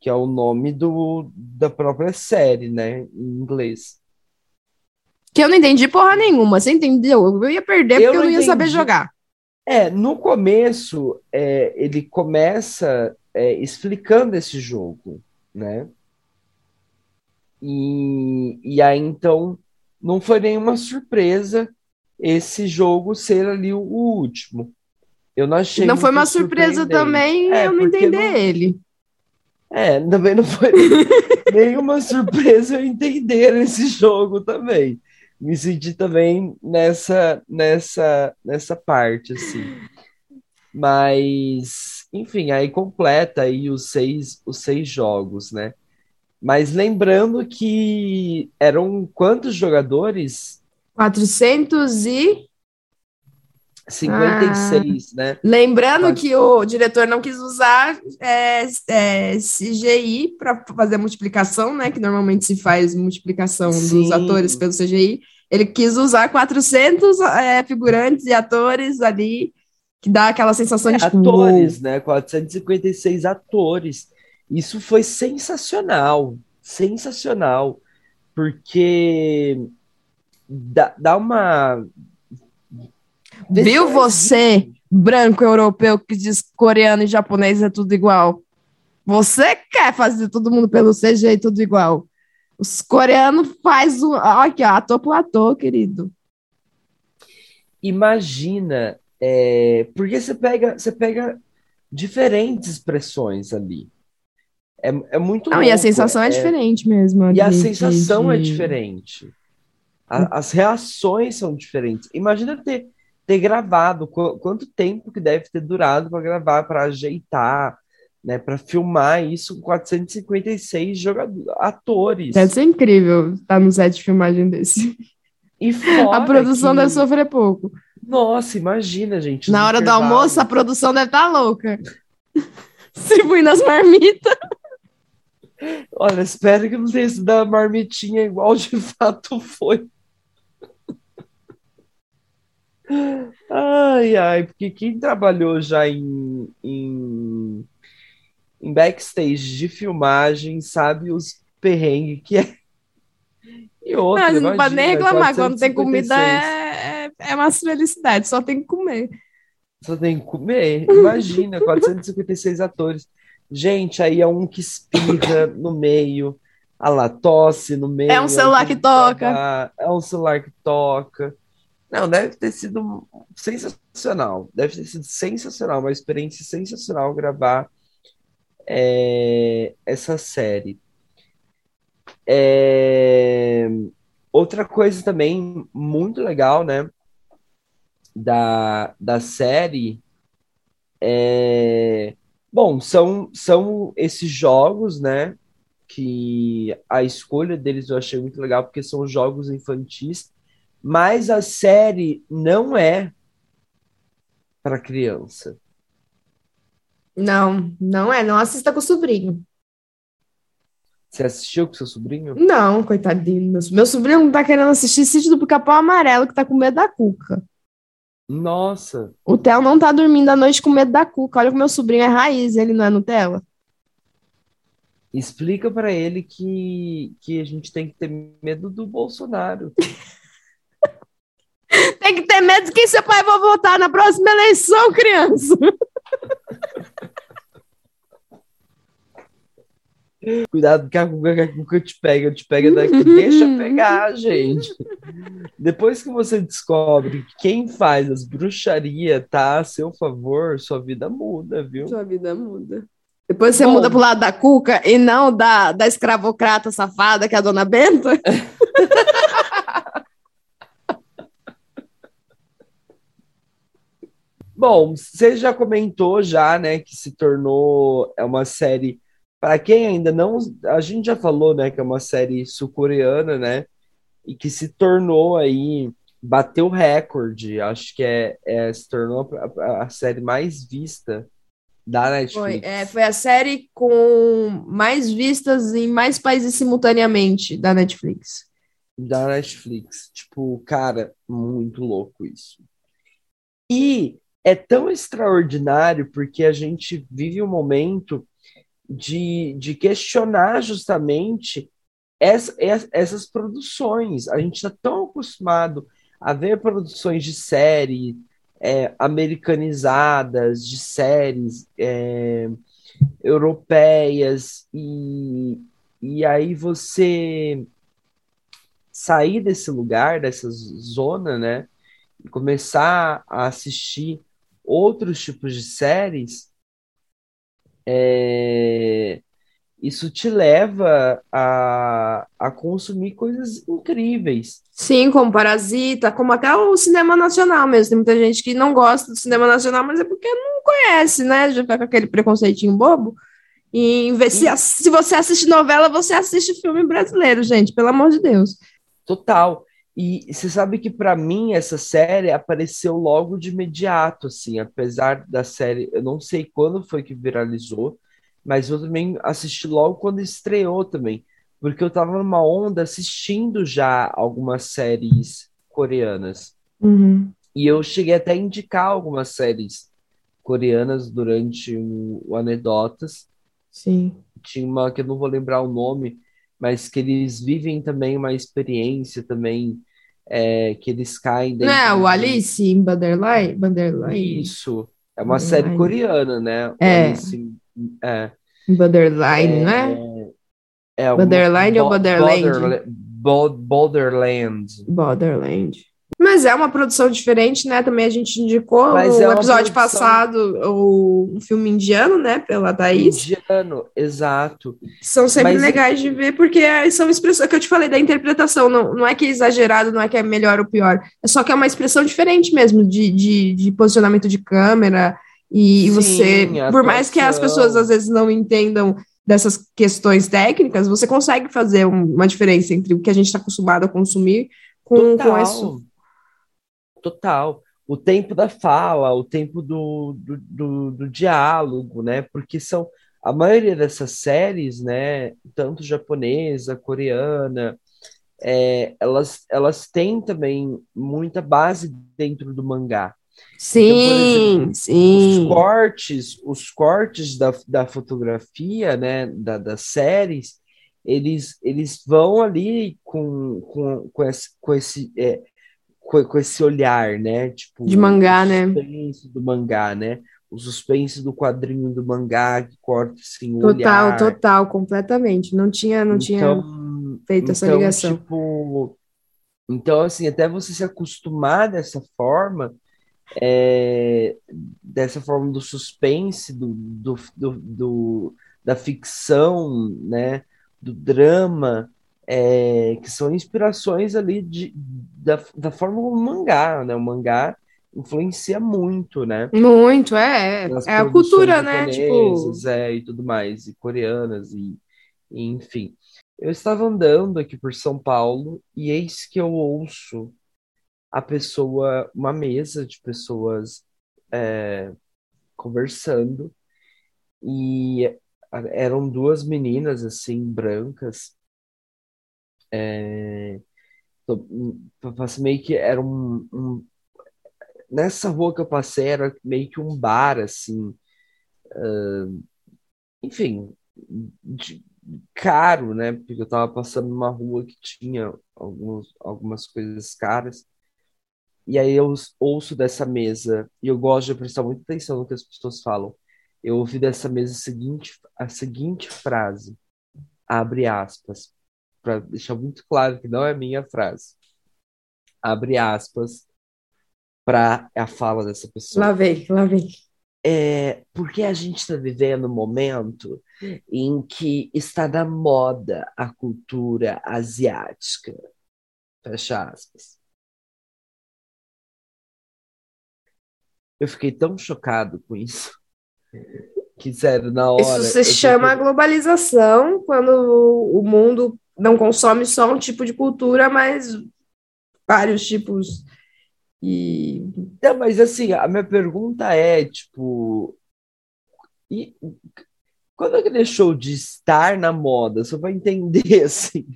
Que é o nome do, da própria série, né, em inglês. Que eu não entendi porra nenhuma, você entendeu? Eu ia perder eu porque eu não ia entendi. saber jogar. É, no começo, é, ele começa é, explicando esse jogo, né? E, e aí, então, não foi nenhuma surpresa esse jogo ser ali o, o último. Eu não achei. Não foi uma surpresa também é, eu não entender não... ele. É, também não foi nenhuma surpresa eu entender esse jogo também. Me senti também nessa, nessa, nessa parte, assim. Mas, enfim, aí completa aí os seis, os seis jogos, né? Mas lembrando que eram quantos jogadores? 400 e 56, ah, né? Lembrando que o diretor não quis usar é, é, CGI para fazer a multiplicação, né? Que normalmente se faz multiplicação Sim. dos atores pelo CGI. Ele quis usar 400 é, figurantes e atores ali, que dá aquela sensação de. Tipo, atores, né? 456 atores. Isso foi sensacional, sensacional, porque dá, dá uma. Viu você, branco europeu, que diz coreano e japonês é tudo igual? Você quer fazer todo mundo pelo CG e tudo igual? Os coreanos faz o. Aqui, ó, ator por ator, querido. Imagina, é, porque você pega, você pega diferentes expressões ali. É, é muito Não, louco. e a sensação é, é diferente mesmo. E a sensação de... é diferente. A, as reações são diferentes. Imagina ter, ter gravado, qu quanto tempo que deve ter durado para gravar, para ajeitar, né, para filmar isso com 456 jogadores, atores. Deve ser incrível estar no set de filmagem desse. E a produção que... deve sofrer pouco. Nossa, imagina, gente. Na hora do almoço, a produção deve estar louca. Distribuindo as marmitas. Olha, espero que não tenha sido da marmitinha igual de fato foi. Ai, ai, porque quem trabalhou já em, em, em backstage de filmagem sabe os perrengues que é. E outra, Mas não pode nem reclamar, quando tem comida é, é, é uma felicidade, só tem que comer. Só tem que comer. Imagina, 456 atores. Gente, aí é um que espirra no meio, a lá tosse no meio. É um celular que toca. É um celular que toca. Não, deve ter sido sensacional. Deve ter sido sensacional, uma experiência sensacional gravar é, essa série. É, outra coisa também muito legal, né, da, da série é, bom, são, são esses jogos, né, que a escolha deles eu achei muito legal, porque são jogos infantis mas a série não é para criança. Não, não é. Não assista com o sobrinho. Você assistiu com seu sobrinho? Não, coitadinho. Meu, meu sobrinho não tá querendo assistir Sítio do Pica-Pau Amarelo, que tá com medo da cuca. Nossa. O Theo não tá dormindo à noite com medo da cuca. Olha que meu sobrinho é raiz, ele não é Nutella. Explica para ele que, que a gente tem que ter medo do Bolsonaro. Tem que ter medo de quem seu pai vai votar na próxima eleição, criança. Cuidado que a cuca te pega, te pega daqui. Deixa pegar, gente. Depois que você descobre que quem faz as bruxarias tá a seu favor, sua vida muda, viu? Sua vida muda. Depois você Bom, muda pro lado da cuca e não da, da escravocrata safada que é a dona Benta. Bom, você já comentou já, né, que se tornou é uma série para quem ainda não, a gente já falou, né, que é uma série sul-coreana, né, e que se tornou aí bateu recorde, acho que é, é se tornou a, a, série mais vista da Netflix. Foi, é, foi a série com mais vistas em mais países simultaneamente da Netflix. Da Netflix, tipo, cara, muito louco isso. E é tão extraordinário porque a gente vive um momento de, de questionar justamente essa, essas produções. A gente está tão acostumado a ver produções de série é, americanizadas, de séries é, europeias, e, e aí você sair desse lugar, dessa zona, né? E começar a assistir outros tipos de séries, é, isso te leva a, a consumir coisas incríveis. Sim, como Parasita, como até o cinema nacional mesmo. Tem muita gente que não gosta do cinema nacional, mas é porque não conhece, né? Já fica com aquele preconceitinho bobo. E, se, se você assiste novela, você assiste filme brasileiro, gente, pelo amor de Deus. Total. E você sabe que para mim essa série apareceu logo de imediato, assim, apesar da série, eu não sei quando foi que viralizou, mas eu também assisti logo quando estreou também, porque eu tava numa onda assistindo já algumas séries coreanas. Uhum. E eu cheguei até a indicar algumas séries coreanas durante o, o Anedotas. Sim. Tinha uma que eu não vou lembrar o nome, mas que eles vivem também uma experiência também é, que eles caem dentro. Não é o Alice em Banderline? Banderline? Isso. É uma Banderline. série coreana, né? É. Alice, é. Borderline, é, né? É, Borderline ou Borderland? Borderland. Borderland. Mas é uma produção diferente, né? Também a gente indicou Mas no é episódio produção... passado o um filme indiano, né? Pela Thaís. Indiano, exato. São sempre Mas... legais de ver, porque são expressões que eu te falei da interpretação. Não, não é que é exagerado, não é que é melhor ou pior. É só que é uma expressão diferente mesmo de, de, de posicionamento de câmera. E Sim, você, por mais que as pessoas às vezes não entendam dessas questões técnicas, você consegue fazer uma diferença entre o que a gente está acostumado a consumir com, com isso total. O tempo da fala, o tempo do, do, do, do diálogo, né? Porque são a maioria dessas séries, né, tanto japonesa, coreana, é, elas, elas têm também muita base dentro do mangá. Sim, então, exemplo, sim. Os cortes, os cortes da, da fotografia, né, da, das séries, eles, eles vão ali com, com, com esse, com esse, é, com, com, esse olhar, né? Tipo, de mangá, né? do mangá, né? O suspense do quadrinho do mangá que corta assim, o total, olhar. Total, total, completamente. Não tinha, não então, tinha feito essa então, ligação. Tipo, então, assim, até você se acostumar dessa forma, é, dessa forma do suspense, do, do, do, do, da ficção, né? Do drama, é, que são inspirações ali de, da, da forma como o mangá, né? O mangá influencia muito, né? Muito, é. Nas é a cultura, né? Tipo... É, e tudo mais, e coreanas, e, e, enfim. Eu estava andando aqui por São Paulo e eis que eu ouço a pessoa, uma mesa de pessoas é, conversando, e eram duas meninas, assim, brancas, é, meio que era um, um, nessa rua que eu passei era meio que um bar assim uh, enfim de, caro né porque eu tava passando numa rua que tinha alguns, algumas coisas caras e aí eu ouço dessa mesa e eu gosto de prestar muita atenção no que as pessoas falam. Eu ouvi dessa mesa a seguinte a seguinte frase abre aspas para deixar muito claro que não é minha frase. Abre aspas para a fala dessa pessoa. Lá vem, lá vem. É, porque a gente está vivendo um momento em que está na moda a cultura asiática. Fecha aspas. Eu fiquei tão chocado com isso que, sério, na hora. Isso se chama globalização, quando o mundo não consome só um tipo de cultura, mas vários tipos. E... Não, mas assim, a minha pergunta é, tipo, e quando é que deixou de estar na moda? Só para entender, assim.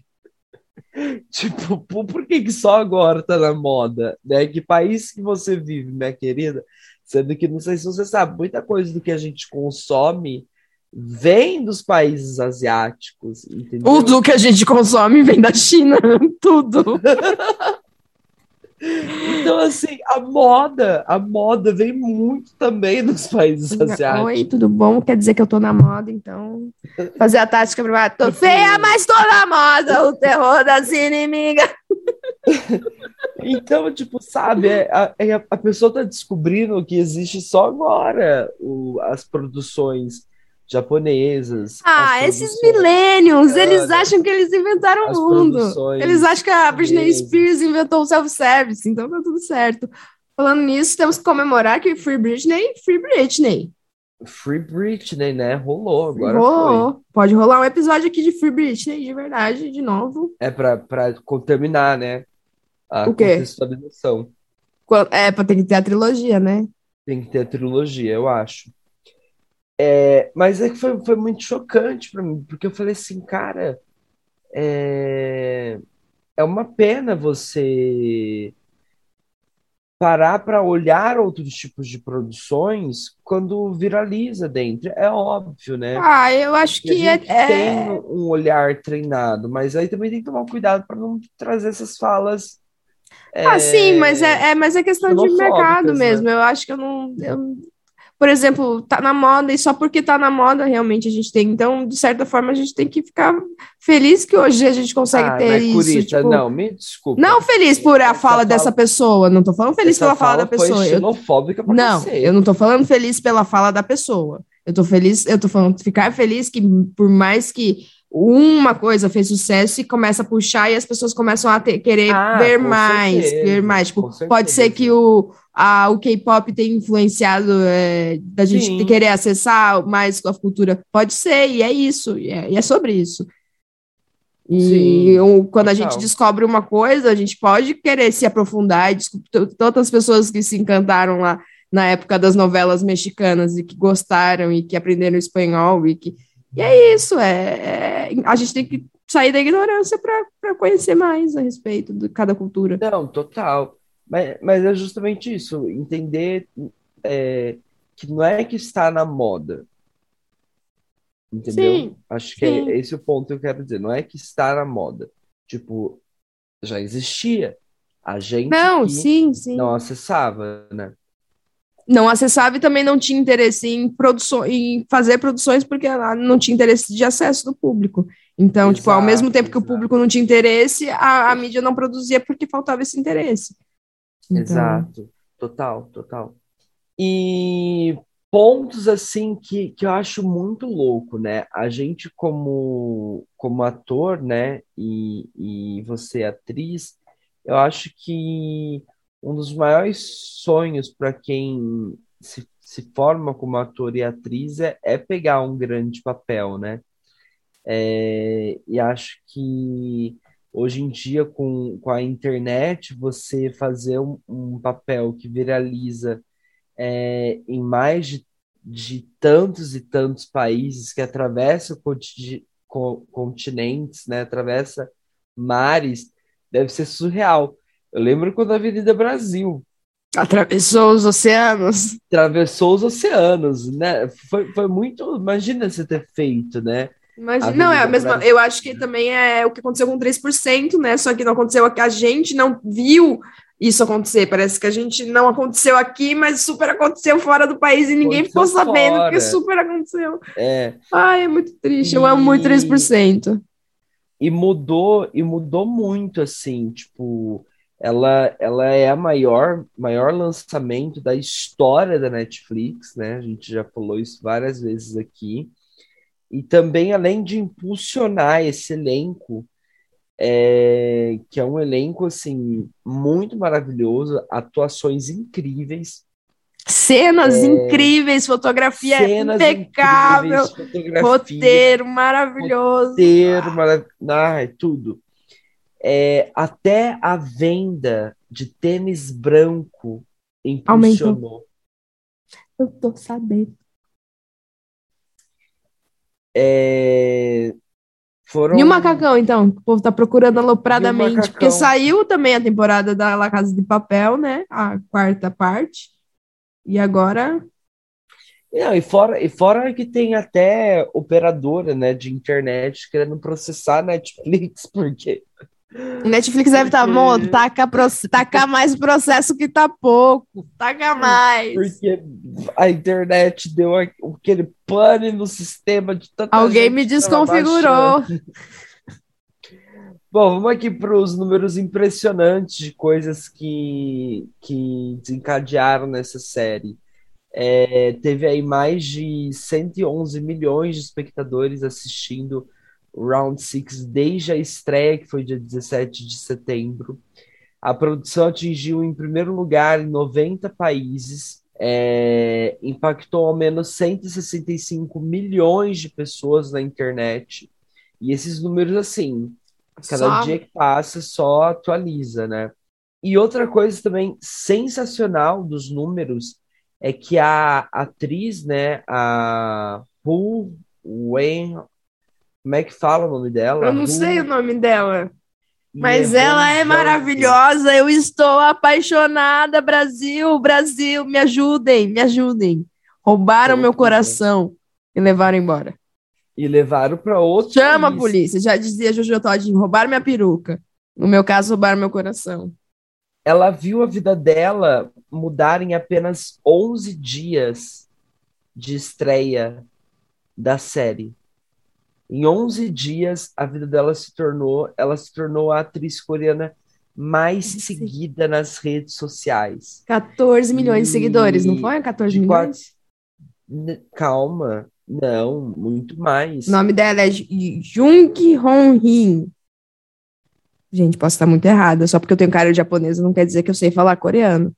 tipo, por que, que só agora tá na moda? Né? Que país que você vive, minha querida? Sendo que, não sei se você sabe, muita coisa do que a gente consome vem dos países asiáticos, entendeu? Tudo que a gente consome vem da China, tudo. então, assim, a moda, a moda vem muito também dos países asiáticos. Oi, tudo bom? Quer dizer que eu tô na moda, então. Fazer a tática pra tô feia, mas tô na moda, o terror das inimigas. Então, tipo, sabe, é, a, é, a pessoa tá descobrindo que existe só agora o, as produções japonesas. Ah, esses millennials, eles acham que eles inventaram o mundo. Eles acham que a Britney Spears inventou o self-service, então tá tudo certo. Falando nisso, temos que comemorar que Free Britney, Free Britney. Free Britney, né? Rolou agora. Rolou. Foi. Pode rolar um episódio aqui de Free Britney, de verdade, de novo. É pra, pra terminar, né? A o quê? contextualização. É, pra ter que ter a trilogia, né? Tem que ter a trilogia, eu acho. É, mas é que foi, foi muito chocante para mim, porque eu falei assim, cara, é, é uma pena você parar para olhar outros tipos de produções quando viraliza dentro. É óbvio, né? Ah, eu acho que, gente é, tem é... um olhar treinado, mas aí também tem que tomar cuidado para não trazer essas falas. Ah, é... sim, mas é, é, mas é questão de mercado né? mesmo. Eu acho que eu não. Eu por exemplo, tá na moda e só porque tá na moda realmente a gente tem. Então, de certa forma, a gente tem que ficar feliz que hoje a gente consegue ah, ter isso. Curita, tipo... Não, me desculpa. Não feliz por a fala, fala, dessa pessoa. Não tô falando feliz pela fala, fala da pessoa. Foi xenofóbica pra não, eu não tô falando feliz pela fala da pessoa. Eu tô feliz, eu tô falando ficar feliz que por mais que uma coisa fez sucesso e começa a puxar e as pessoas começam a ter, querer ah, ver mais, certeza, ver mais. Tipo, pode ser que o, a, o K-pop tenha influenciado é, da gente Sim. querer acessar mais a cultura. Pode ser, e é isso, e é, e é sobre isso. E quando a gente descobre uma coisa, a gente pode querer se aprofundar. Tantas pessoas que se encantaram lá na época das novelas mexicanas e que gostaram e que aprenderam espanhol e que e é isso, é, é a gente tem que sair da ignorância para conhecer mais a respeito de cada cultura. Não, total. Mas, mas é justamente isso, entender é, que não é que está na moda. Entendeu? Sim, Acho que é sim. é esse o ponto que eu quero dizer. Não é que está na moda. Tipo, já existia. A gente não, sim, sim. não acessava, né? Não acessava e também não tinha interesse em, produção, em fazer produções porque ela não tinha interesse de acesso do público. Então, exato, tipo, ao mesmo tempo exato. que o público não tinha interesse, a, a mídia não produzia porque faltava esse interesse. Então... Exato, total, total. E pontos assim que, que eu acho muito louco, né? A gente como, como ator, né? E, e você atriz, eu acho que um dos maiores sonhos para quem se, se forma como ator e atriz é, é pegar um grande papel, né? É, e acho que hoje em dia, com, com a internet, você fazer um, um papel que viraliza é, em mais de, de tantos e tantos países, que atravessa continentes, né, atravessa mares, deve ser surreal. Eu lembro quando a Avenida Brasil atravessou os oceanos. Atravessou os oceanos, né? Foi, foi muito. Imagina você ter feito, né? Imagina, não, é a mesma. Brasil. Eu acho que também é o que aconteceu com 3%, né? Só que não aconteceu aqui. A gente não viu isso acontecer. Parece que a gente não aconteceu aqui, mas super aconteceu fora do país e ninguém ficou sabendo fora. que super aconteceu. É. Ai, é muito triste. E... Eu amo muito 3%. E mudou, e mudou muito, assim, tipo, ela, ela é a maior, maior lançamento da história da Netflix, né? A gente já falou isso várias vezes aqui. E também, além de impulsionar esse elenco, é, que é um elenco assim muito maravilhoso, atuações incríveis. Cenas é, incríveis, fotografia cenas impecável, fotografia, roteiro maravilhoso. Roteiro maravilhoso, ah, é tudo. É, até a venda de tênis branco impulsionou. Aumentou. Eu tô sabendo. É, foram... E o macacão, então? O povo tá procurando alopradamente. Porque saiu também a temporada da La Casa de Papel, né? A quarta parte. E agora. Não, e fora, e fora que tem até operadora né, de internet querendo processar a Netflix, porque Netflix deve estar, tá, amor, taca, taca mais processo que tá pouco, taca mais. Porque a internet deu aquele pane no sistema de tanta Alguém me desconfigurou. Bom, vamos aqui para os números impressionantes de coisas que, que desencadearam nessa série. É, teve aí mais de 111 milhões de espectadores assistindo Round 6 desde a estreia, que foi dia 17 de setembro. A produção atingiu em primeiro lugar em 90 países, é, impactou ao menos 165 milhões de pessoas na internet. E esses números, assim, cada só... dia que passa só atualiza, né? E outra coisa também sensacional dos números é que a atriz, né, a Hu Wen como é que fala o nome dela? Eu não Ru... sei o nome dela. Mas ela é maravilhosa, eu estou apaixonada, Brasil, Brasil, me ajudem, me ajudem. Roubaram meu coração e levaram embora. E levaram para outro Chama país. a polícia, já dizia Jojo Todinho, roubaram minha peruca. No meu caso, roubaram meu coração. Ela viu a vida dela mudar em apenas 11 dias de estreia da série. Em 11 dias, a vida dela se tornou, ela se tornou a atriz coreana mais Sim. seguida nas redes sociais. 14 milhões e... de seguidores, não foi? 14 milhões? Quatro... Calma, não, muito mais. O nome dela é Jung Hong Hin. Gente, posso estar muito errada, só porque eu tenho cara de japonesa não quer dizer que eu sei falar coreano.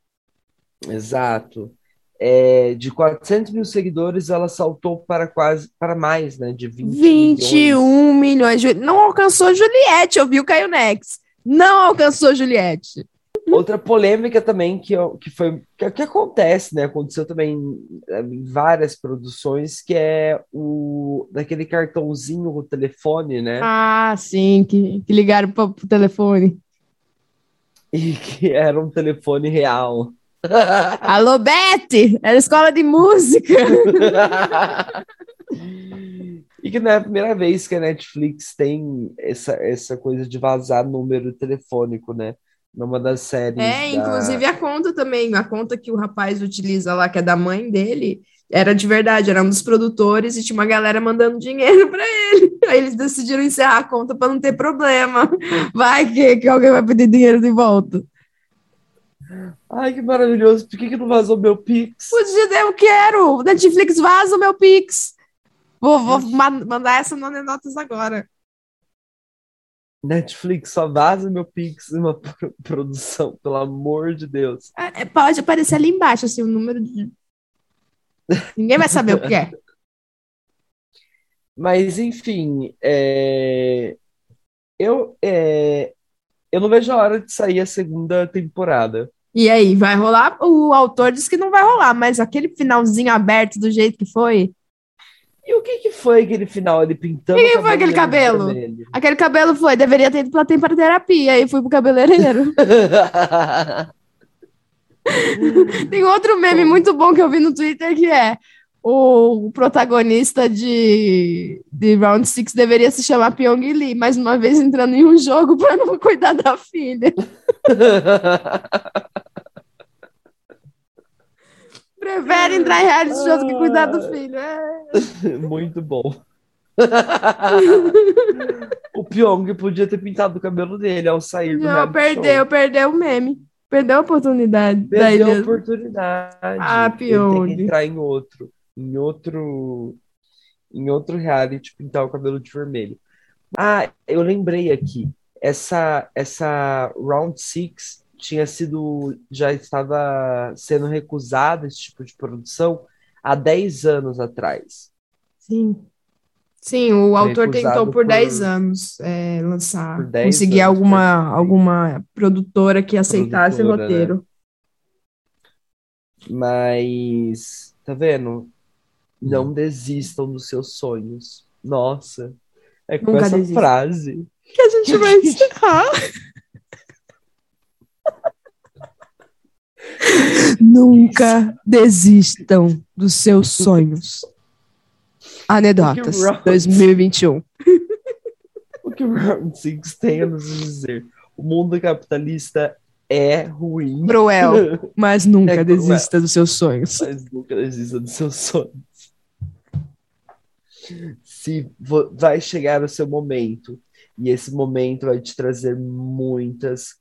Exato é, de 400 mil seguidores, ela saltou para quase para mais, né? De 20 21 milhões. milhões. Não alcançou Juliette, ouviu, Caio Nex? Não alcançou Juliette. Outra polêmica também que, que foi que, que acontece, né? Aconteceu também em várias produções, que é o daquele cartãozinho o telefone, né? Ah, sim, que, que ligaram para o telefone. E que era um telefone real. Alô, Beth! Era escola de música! e que não é a primeira vez que a Netflix tem essa, essa coisa de vazar número telefônico, né? numa das séries. É, da... inclusive a conta também, a conta que o rapaz utiliza lá, que é da mãe dele, era de verdade, era um dos produtores e tinha uma galera mandando dinheiro para ele. Aí eles decidiram encerrar a conta para não ter problema. Vai que, que alguém vai pedir dinheiro de volta. Ai, que maravilhoso. Por que, que não vazou meu Pix? Podia, eu quero. Netflix vaza o meu Pix. Vou, vou mandar essa no Notas agora. Netflix, só vaza meu Pix uma produção, pelo amor de Deus. É, é, pode aparecer ali embaixo, assim, o número de. Ninguém vai saber o que é. Mas, enfim, é... Eu, é... eu não vejo a hora de sair a segunda temporada. E aí, vai rolar? O autor disse que não vai rolar, mas aquele finalzinho aberto do jeito que foi. E o que, que foi aquele final? Ele pintando. O que, que foi aquele cabelo? Vermelho? Aquele cabelo foi, deveria ter ido pra terapia e fui pro cabeleireiro. Tem outro meme muito bom que eu vi no Twitter que é o protagonista de, de Round Six deveria se chamar Pyong Lee, mais uma vez entrando em um jogo para não cuidar da filha. Prefere entrar em reality shows que cuidar do filho. É. Muito bom. o Pyong podia ter pintado o cabelo dele ao sair do Não, perdeu, show. perdeu o meme. Perdeu a oportunidade. Perdeu a oportunidade. Ah, Pyong. Tem que entrar em outro. Em outro. Em outro reality, pintar o cabelo de vermelho. Ah, eu lembrei aqui. Essa, essa Round Six tinha sido, já estava sendo recusado esse tipo de produção há 10 anos atrás. Sim. Sim, o autor tentou por, por 10 anos é, lançar, 10 conseguir anos, alguma, alguma produtora que aceitasse produtora, o né? roteiro. Né? Mas, tá vendo? Não hum. desistam dos seus sonhos. Nossa, é com Nunca essa desista. frase que a gente vai encerrar. Nunca desistam dos seus sonhos. Anedotas 2021. O que o Round Six tem a nos dizer? O mundo capitalista é ruim. Cruel, mas nunca é desista dos seus sonhos. Mas nunca desista dos seus sonhos. Se vai chegar o seu momento, e esse momento vai te trazer muitas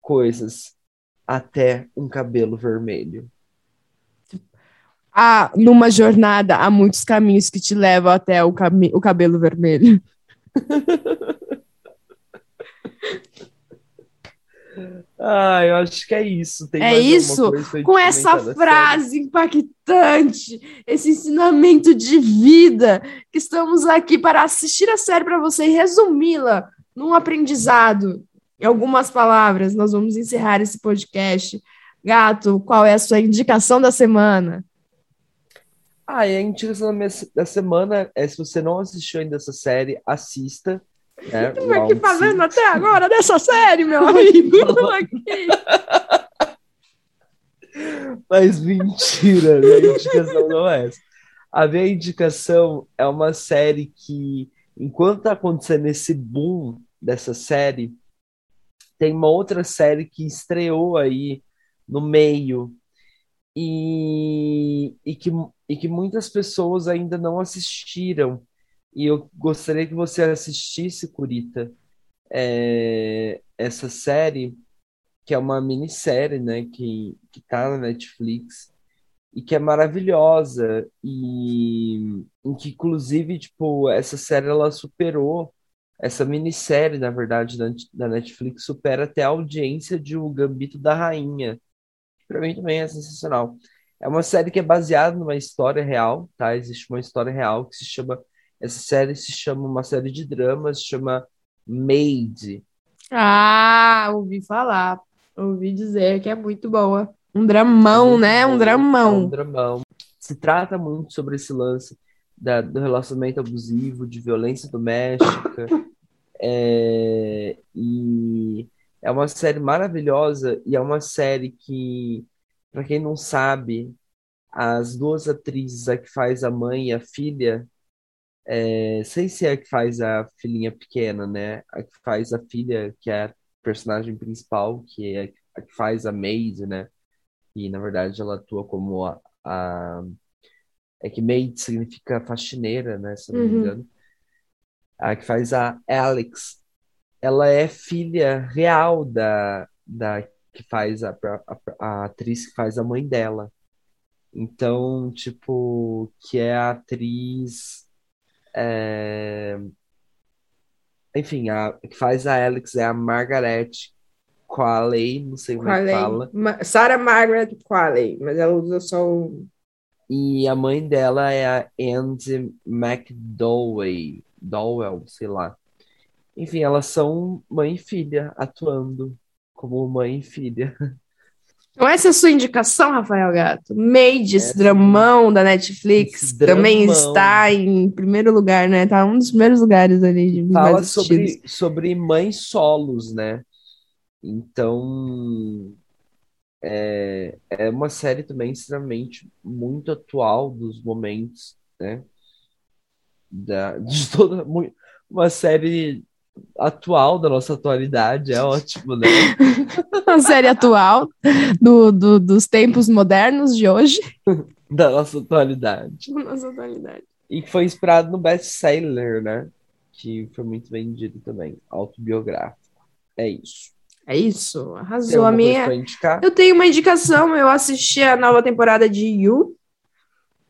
coisas até um cabelo vermelho. Ah, numa jornada há muitos caminhos que te levam até o, cami o cabelo vermelho. ah, eu acho que é isso. Tem é isso. Com essa frase série. impactante, esse ensinamento de vida, que estamos aqui para assistir a série para você e resumi-la num aprendizado em algumas palavras, nós vamos encerrar esse podcast. Gato, qual é a sua indicação da semana? Ah, a indicação da semana é se você não assistiu ainda essa série, assista. Né, Estou aqui falando até agora dessa série, meu amigo. Mas mentira, a minha indicação não é essa. A minha indicação é uma série que, enquanto tá acontecendo esse boom dessa série, tem uma outra série que estreou aí no meio e, e, que, e que muitas pessoas ainda não assistiram. E eu gostaria que você assistisse, Curita, é, essa série, que é uma minissérie, né, que, que tá na Netflix, e que é maravilhosa, e em que, inclusive, tipo, essa série, ela superou essa minissérie, na verdade, da, Netflix supera até a audiência de O Gambito da Rainha. Para mim também é sensacional. É uma série que é baseada numa história real, tá? Existe uma história real que se chama. Essa série se chama uma série de dramas, se chama Made. Ah, ouvi falar. Ouvi dizer que é muito boa. Um dramão, é né? Um dramão. É um dramão. Se trata muito sobre esse lance da, do relacionamento abusivo, de violência doméstica. é, e é uma série maravilhosa e é uma série que, para quem não sabe, as duas atrizes, a que faz a mãe e a filha, é, sei se é a que faz a filhinha pequena, né? A que faz a filha, que é a personagem principal, que é a que faz a Maisie, né? E na verdade ela atua como a, a é que maid significa faxineira, né? Se não me uhum. A que faz a Alex, ela é filha real da, da que faz a, a, a atriz que faz a mãe dela. Então, tipo, que é a atriz. É... Enfim, a que faz a Alex é a Margaret Qualley, não sei como é que fala. Ma Sarah Margaret Qualley, mas ela usa só o. E a mãe dela é a Andy McDowell, Dowell, sei lá. Enfim, elas são mãe e filha, atuando como mãe e filha. Então, essa é a sua indicação, Rafael Gato. Made, esse dramão da Netflix, também está em primeiro lugar, né? Tá um dos primeiros lugares ali de Fala sobre, sobre mães solos, né? Então, é, é uma série também extremamente muito atual dos momentos, né? Da, de toda, uma série atual da nossa atualidade, é ótimo, né? Uma série atual do, do, dos tempos modernos de hoje. Da nossa atualidade. Da nossa atualidade. E que foi inspirado no best-seller, né? Que foi muito vendido também, autobiográfico. É isso. É isso, arrasou a minha. Eu tenho uma indicação, eu assisti a nova temporada de You.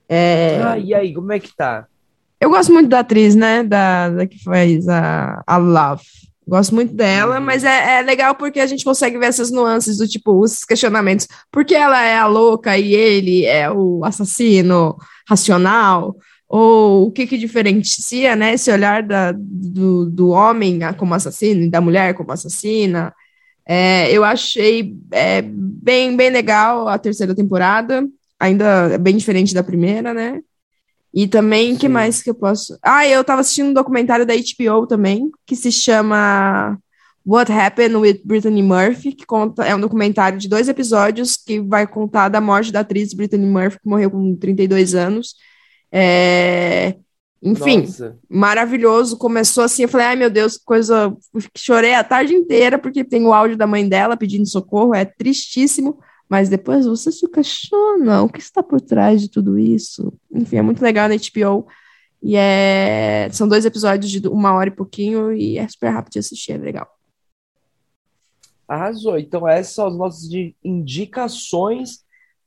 É... Ah, e aí, como é que tá? Eu gosto muito da atriz, né? Da, da que faz a, a Love. Gosto muito dela, uhum. mas é, é, legal porque a gente consegue ver essas nuances do tipo, os questionamentos. Por que ela é a louca e ele é o assassino racional? Ou o que que diferencia, né? Esse olhar da, do, do homem como assassino e da mulher como assassina. É, eu achei é, bem, bem legal a terceira temporada. Ainda é bem diferente da primeira, né? E também, o que mais que eu posso. Ah, eu tava assistindo um documentário da HBO também, que se chama What Happened with Brittany Murphy, que conta, é um documentário de dois episódios que vai contar da morte da atriz Brittany Murphy, que morreu com 32 anos. É... Enfim, Nossa. maravilhoso. Começou assim, eu falei, ai meu Deus, coisa. Chorei a tarde inteira, porque tem o áudio da mãe dela pedindo socorro, é tristíssimo. Mas depois você se questiona o que está por trás de tudo isso. Enfim, é muito legal na HBO. E é... são dois episódios de uma hora e pouquinho e é super rápido de assistir, é legal. Arrasou. Então, essas são as nossas indicações.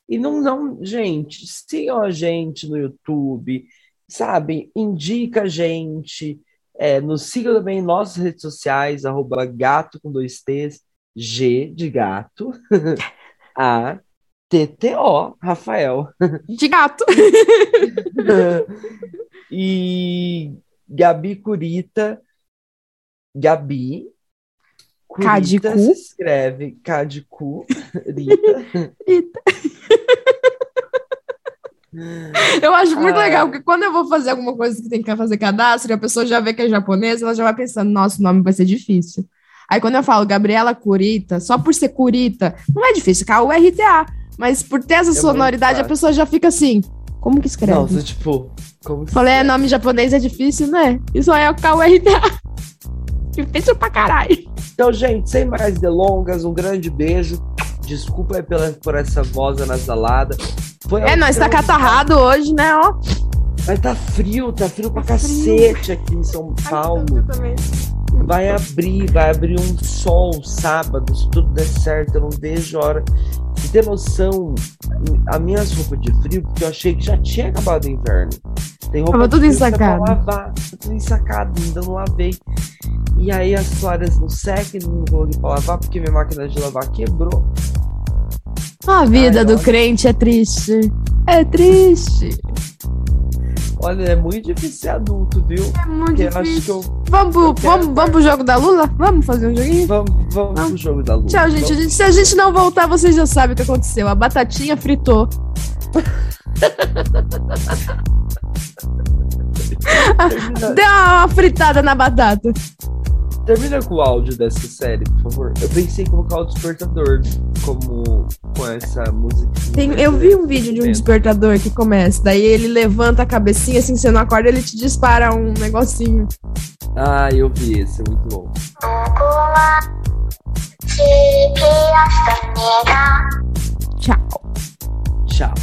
E não, não, gente, sigam a gente no YouTube, sabe? Indica a gente. É, nos sigam também em nossas redes sociais, arroba gato com dois T's, G de gato. A TTO, Rafael. De gato. e Gabi Curita, Gabi. Curita se escreve Cadicu, Rita. Rita. Eu acho muito legal, porque quando eu vou fazer alguma coisa que tem que fazer cadastro, e a pessoa já vê que é japonesa, ela já vai pensando, nossa, o nome vai ser difícil. Aí quando eu falo Gabriela Curita, só por ser Curita, não é difícil, K-U-R-T-A. Mas por ter essa é sonoridade, a pessoa já fica assim. Como que escreve? Nossa, tipo. Como Falei, é nome japonês é difícil, né? Isso aí é o K-U-R-T-A. Difícil pra caralho. Então, gente, sem mais delongas, um grande beijo. Desculpa aí pela, por essa voz anasalada. Foi é, nós tá catarrado hoje, né? Ó. Mas tá frio, tá frio pra tá cacete frio. aqui em São Paulo. Ai, também. Vai abrir, vai abrir um sol sábado, se tudo der certo, eu não vejo a hora. E ter noção, as minhas roupas de frio, porque eu achei que já tinha acabado o inverno. Tem roupa Tava tudo ensacado. lavar, tá tudo ensacado, ainda não lavei. E aí as toalhas não secam, não coloquei pra lavar, porque minha máquina de lavar quebrou. A vida Ai, do olha. crente é triste. É triste. Olha, é muito difícil ser adulto, viu? É muito Porque difícil. Eu, vamos, pro, vamos, vamos pro jogo da Lula? Vamos fazer um joguinho? Vamos, vamos, vamos. pro jogo da Lula. Tchau, gente. gente. Se a gente não voltar, vocês já sabem o que aconteceu. A batatinha fritou. Deu uma fritada na batata. Termina com o áudio dessa série, por favor. Eu pensei em colocar o despertador como com essa música. Tem, eu vi um vídeo de um despertador que começa, daí ele levanta a cabecinha, assim, você não acorda, ele te dispara um negocinho. Ah, eu vi esse, é muito bom. Tchau.